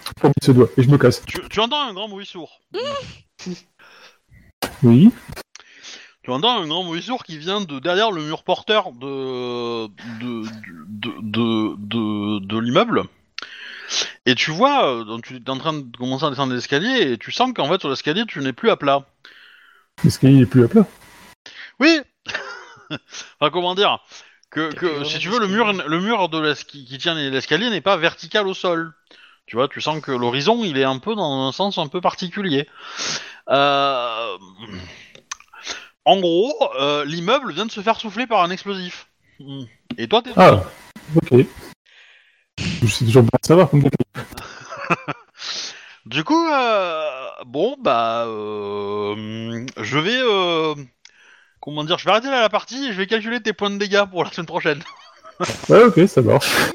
se doit. Et je me casse. Tu, tu entends un grand bruit sourd. Oui. Tu entends un grand bruit sourd qui vient de derrière le mur porteur de de de de, de, de l'immeuble. Et tu vois, euh, donc tu es en train de commencer à descendre l'escalier et tu sens qu'en fait sur l'escalier tu n'es plus à plat. L'escalier est plus à plat. Oui. enfin comment dire? Que, si tu veux le mur le mur de qui, qui tient l'escalier n'est pas vertical au sol. Tu vois, tu sens que l'horizon il est un peu dans un sens un peu particulier. Euh... En gros, euh, l'immeuble vient de se faire souffler par un explosif. Et toi, t'es Ah, ok. C'est toujours savoir comme Du coup, euh, bon, bah, euh, je vais, euh, comment dire, je vais arrêter là la partie et je vais calculer tes points de dégâts pour la semaine prochaine. Ouais, ok, ça marche.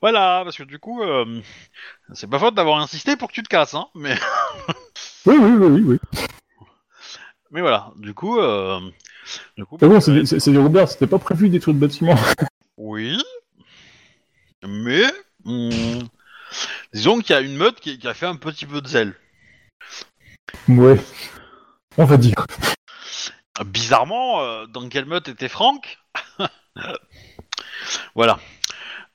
Voilà, parce que du coup, c'est pas faute d'avoir insisté pour que tu te casses, hein. Mais, Oui, oui, oui, oui. oui. mais voilà, du coup, euh, du coup, bon, c'est c'est- c'est du Robert, c'était pas prévu des trucs de bâtiment. oui, mais, hmm, disons qu'il y a une meute qui, qui a fait un petit peu de zèle. Ouais. On va dire. Bizarrement, euh, dans quelle meute était Franck Voilà.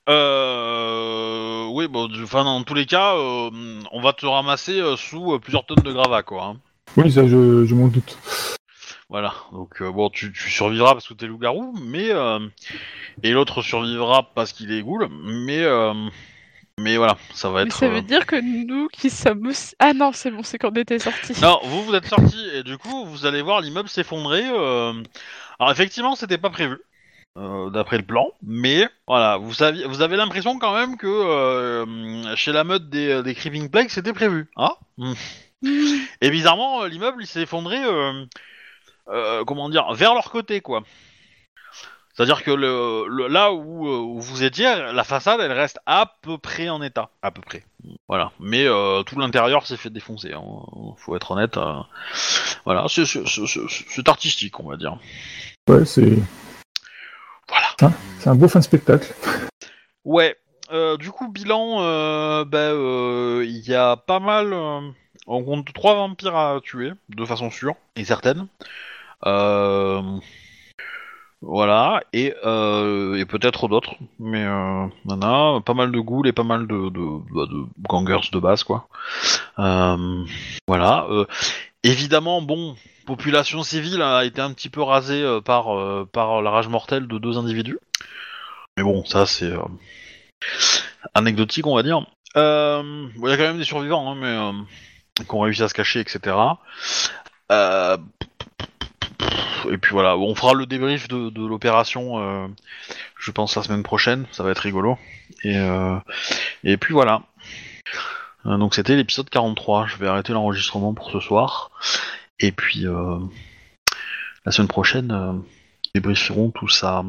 Euh, oui, bon, du- enfin, dans tous les cas, euh, on va te ramasser euh, sous plusieurs tonnes de gravats, quoi. hein. Oui, ça, je, je m'en doute. Voilà. Donc, euh, bon, tu, tu survivras parce que t'es loup-garou, mais euh, et l'autre survivra parce qu'il est goule, mais euh, mais voilà, ça va Mais être. ça euh, veut dire que nous qui sommes aussi... Ah non, c'est bon, c'est quand on était sortis. Non, vous vous êtes sortis et du coup vous allez voir l'immeuble s'effondrer. euh. Alors effectivement c'était pas prévu euh, d'après le plan, mais voilà vous saviez, vous avez l'impression quand même que euh, chez la meute des, des Creeping Plague c'était prévu, hein Mm. Et bizarrement euh, l'immeuble il s'est effondré, euh, euh, comment dire, vers leur côté quoi. C'est-à-dire que le, le- là où, euh, où vous étiez, la façade, elle reste à peu près en état, à peu près. Voilà. Mais euh, tout l'intérieur s'est fait défoncer. Hein. Faut être honnête. euh. Voilà, c'est artistique, on va dire. Ouais, c'est Voilà. c'est un beau fin de spectacle. Ouais. euh, du coup, bilan, euh, ben, euh, il y a pas mal. euh, on compte trois vampires à tuer, de façon sûre et certaine. Euh, voilà, et, euh, et peut-être d'autres, mais euh, pas mal de ghouls et pas mal de, bah, gangers de base, quoi. Euh, voilà. évidemment, bon, population civile a été un petit peu rasée par, par la rage mortelle de deux individus. Mais bon, ça c'est anecdotique, on va dire. Il y a quand même des survivants, hein, mais qui ont réussi à se cacher, etc. et puis voilà, on fera le débrief de, l'opération, euh, je pense la semaine prochaine, ça va être rigolo. Et, euh, puis voilà. Euh, donc c'était l'épisode 43, je vais arrêter l'enregistrement pour ce soir. Et puis la semaine prochaine, débrieferons tout ça.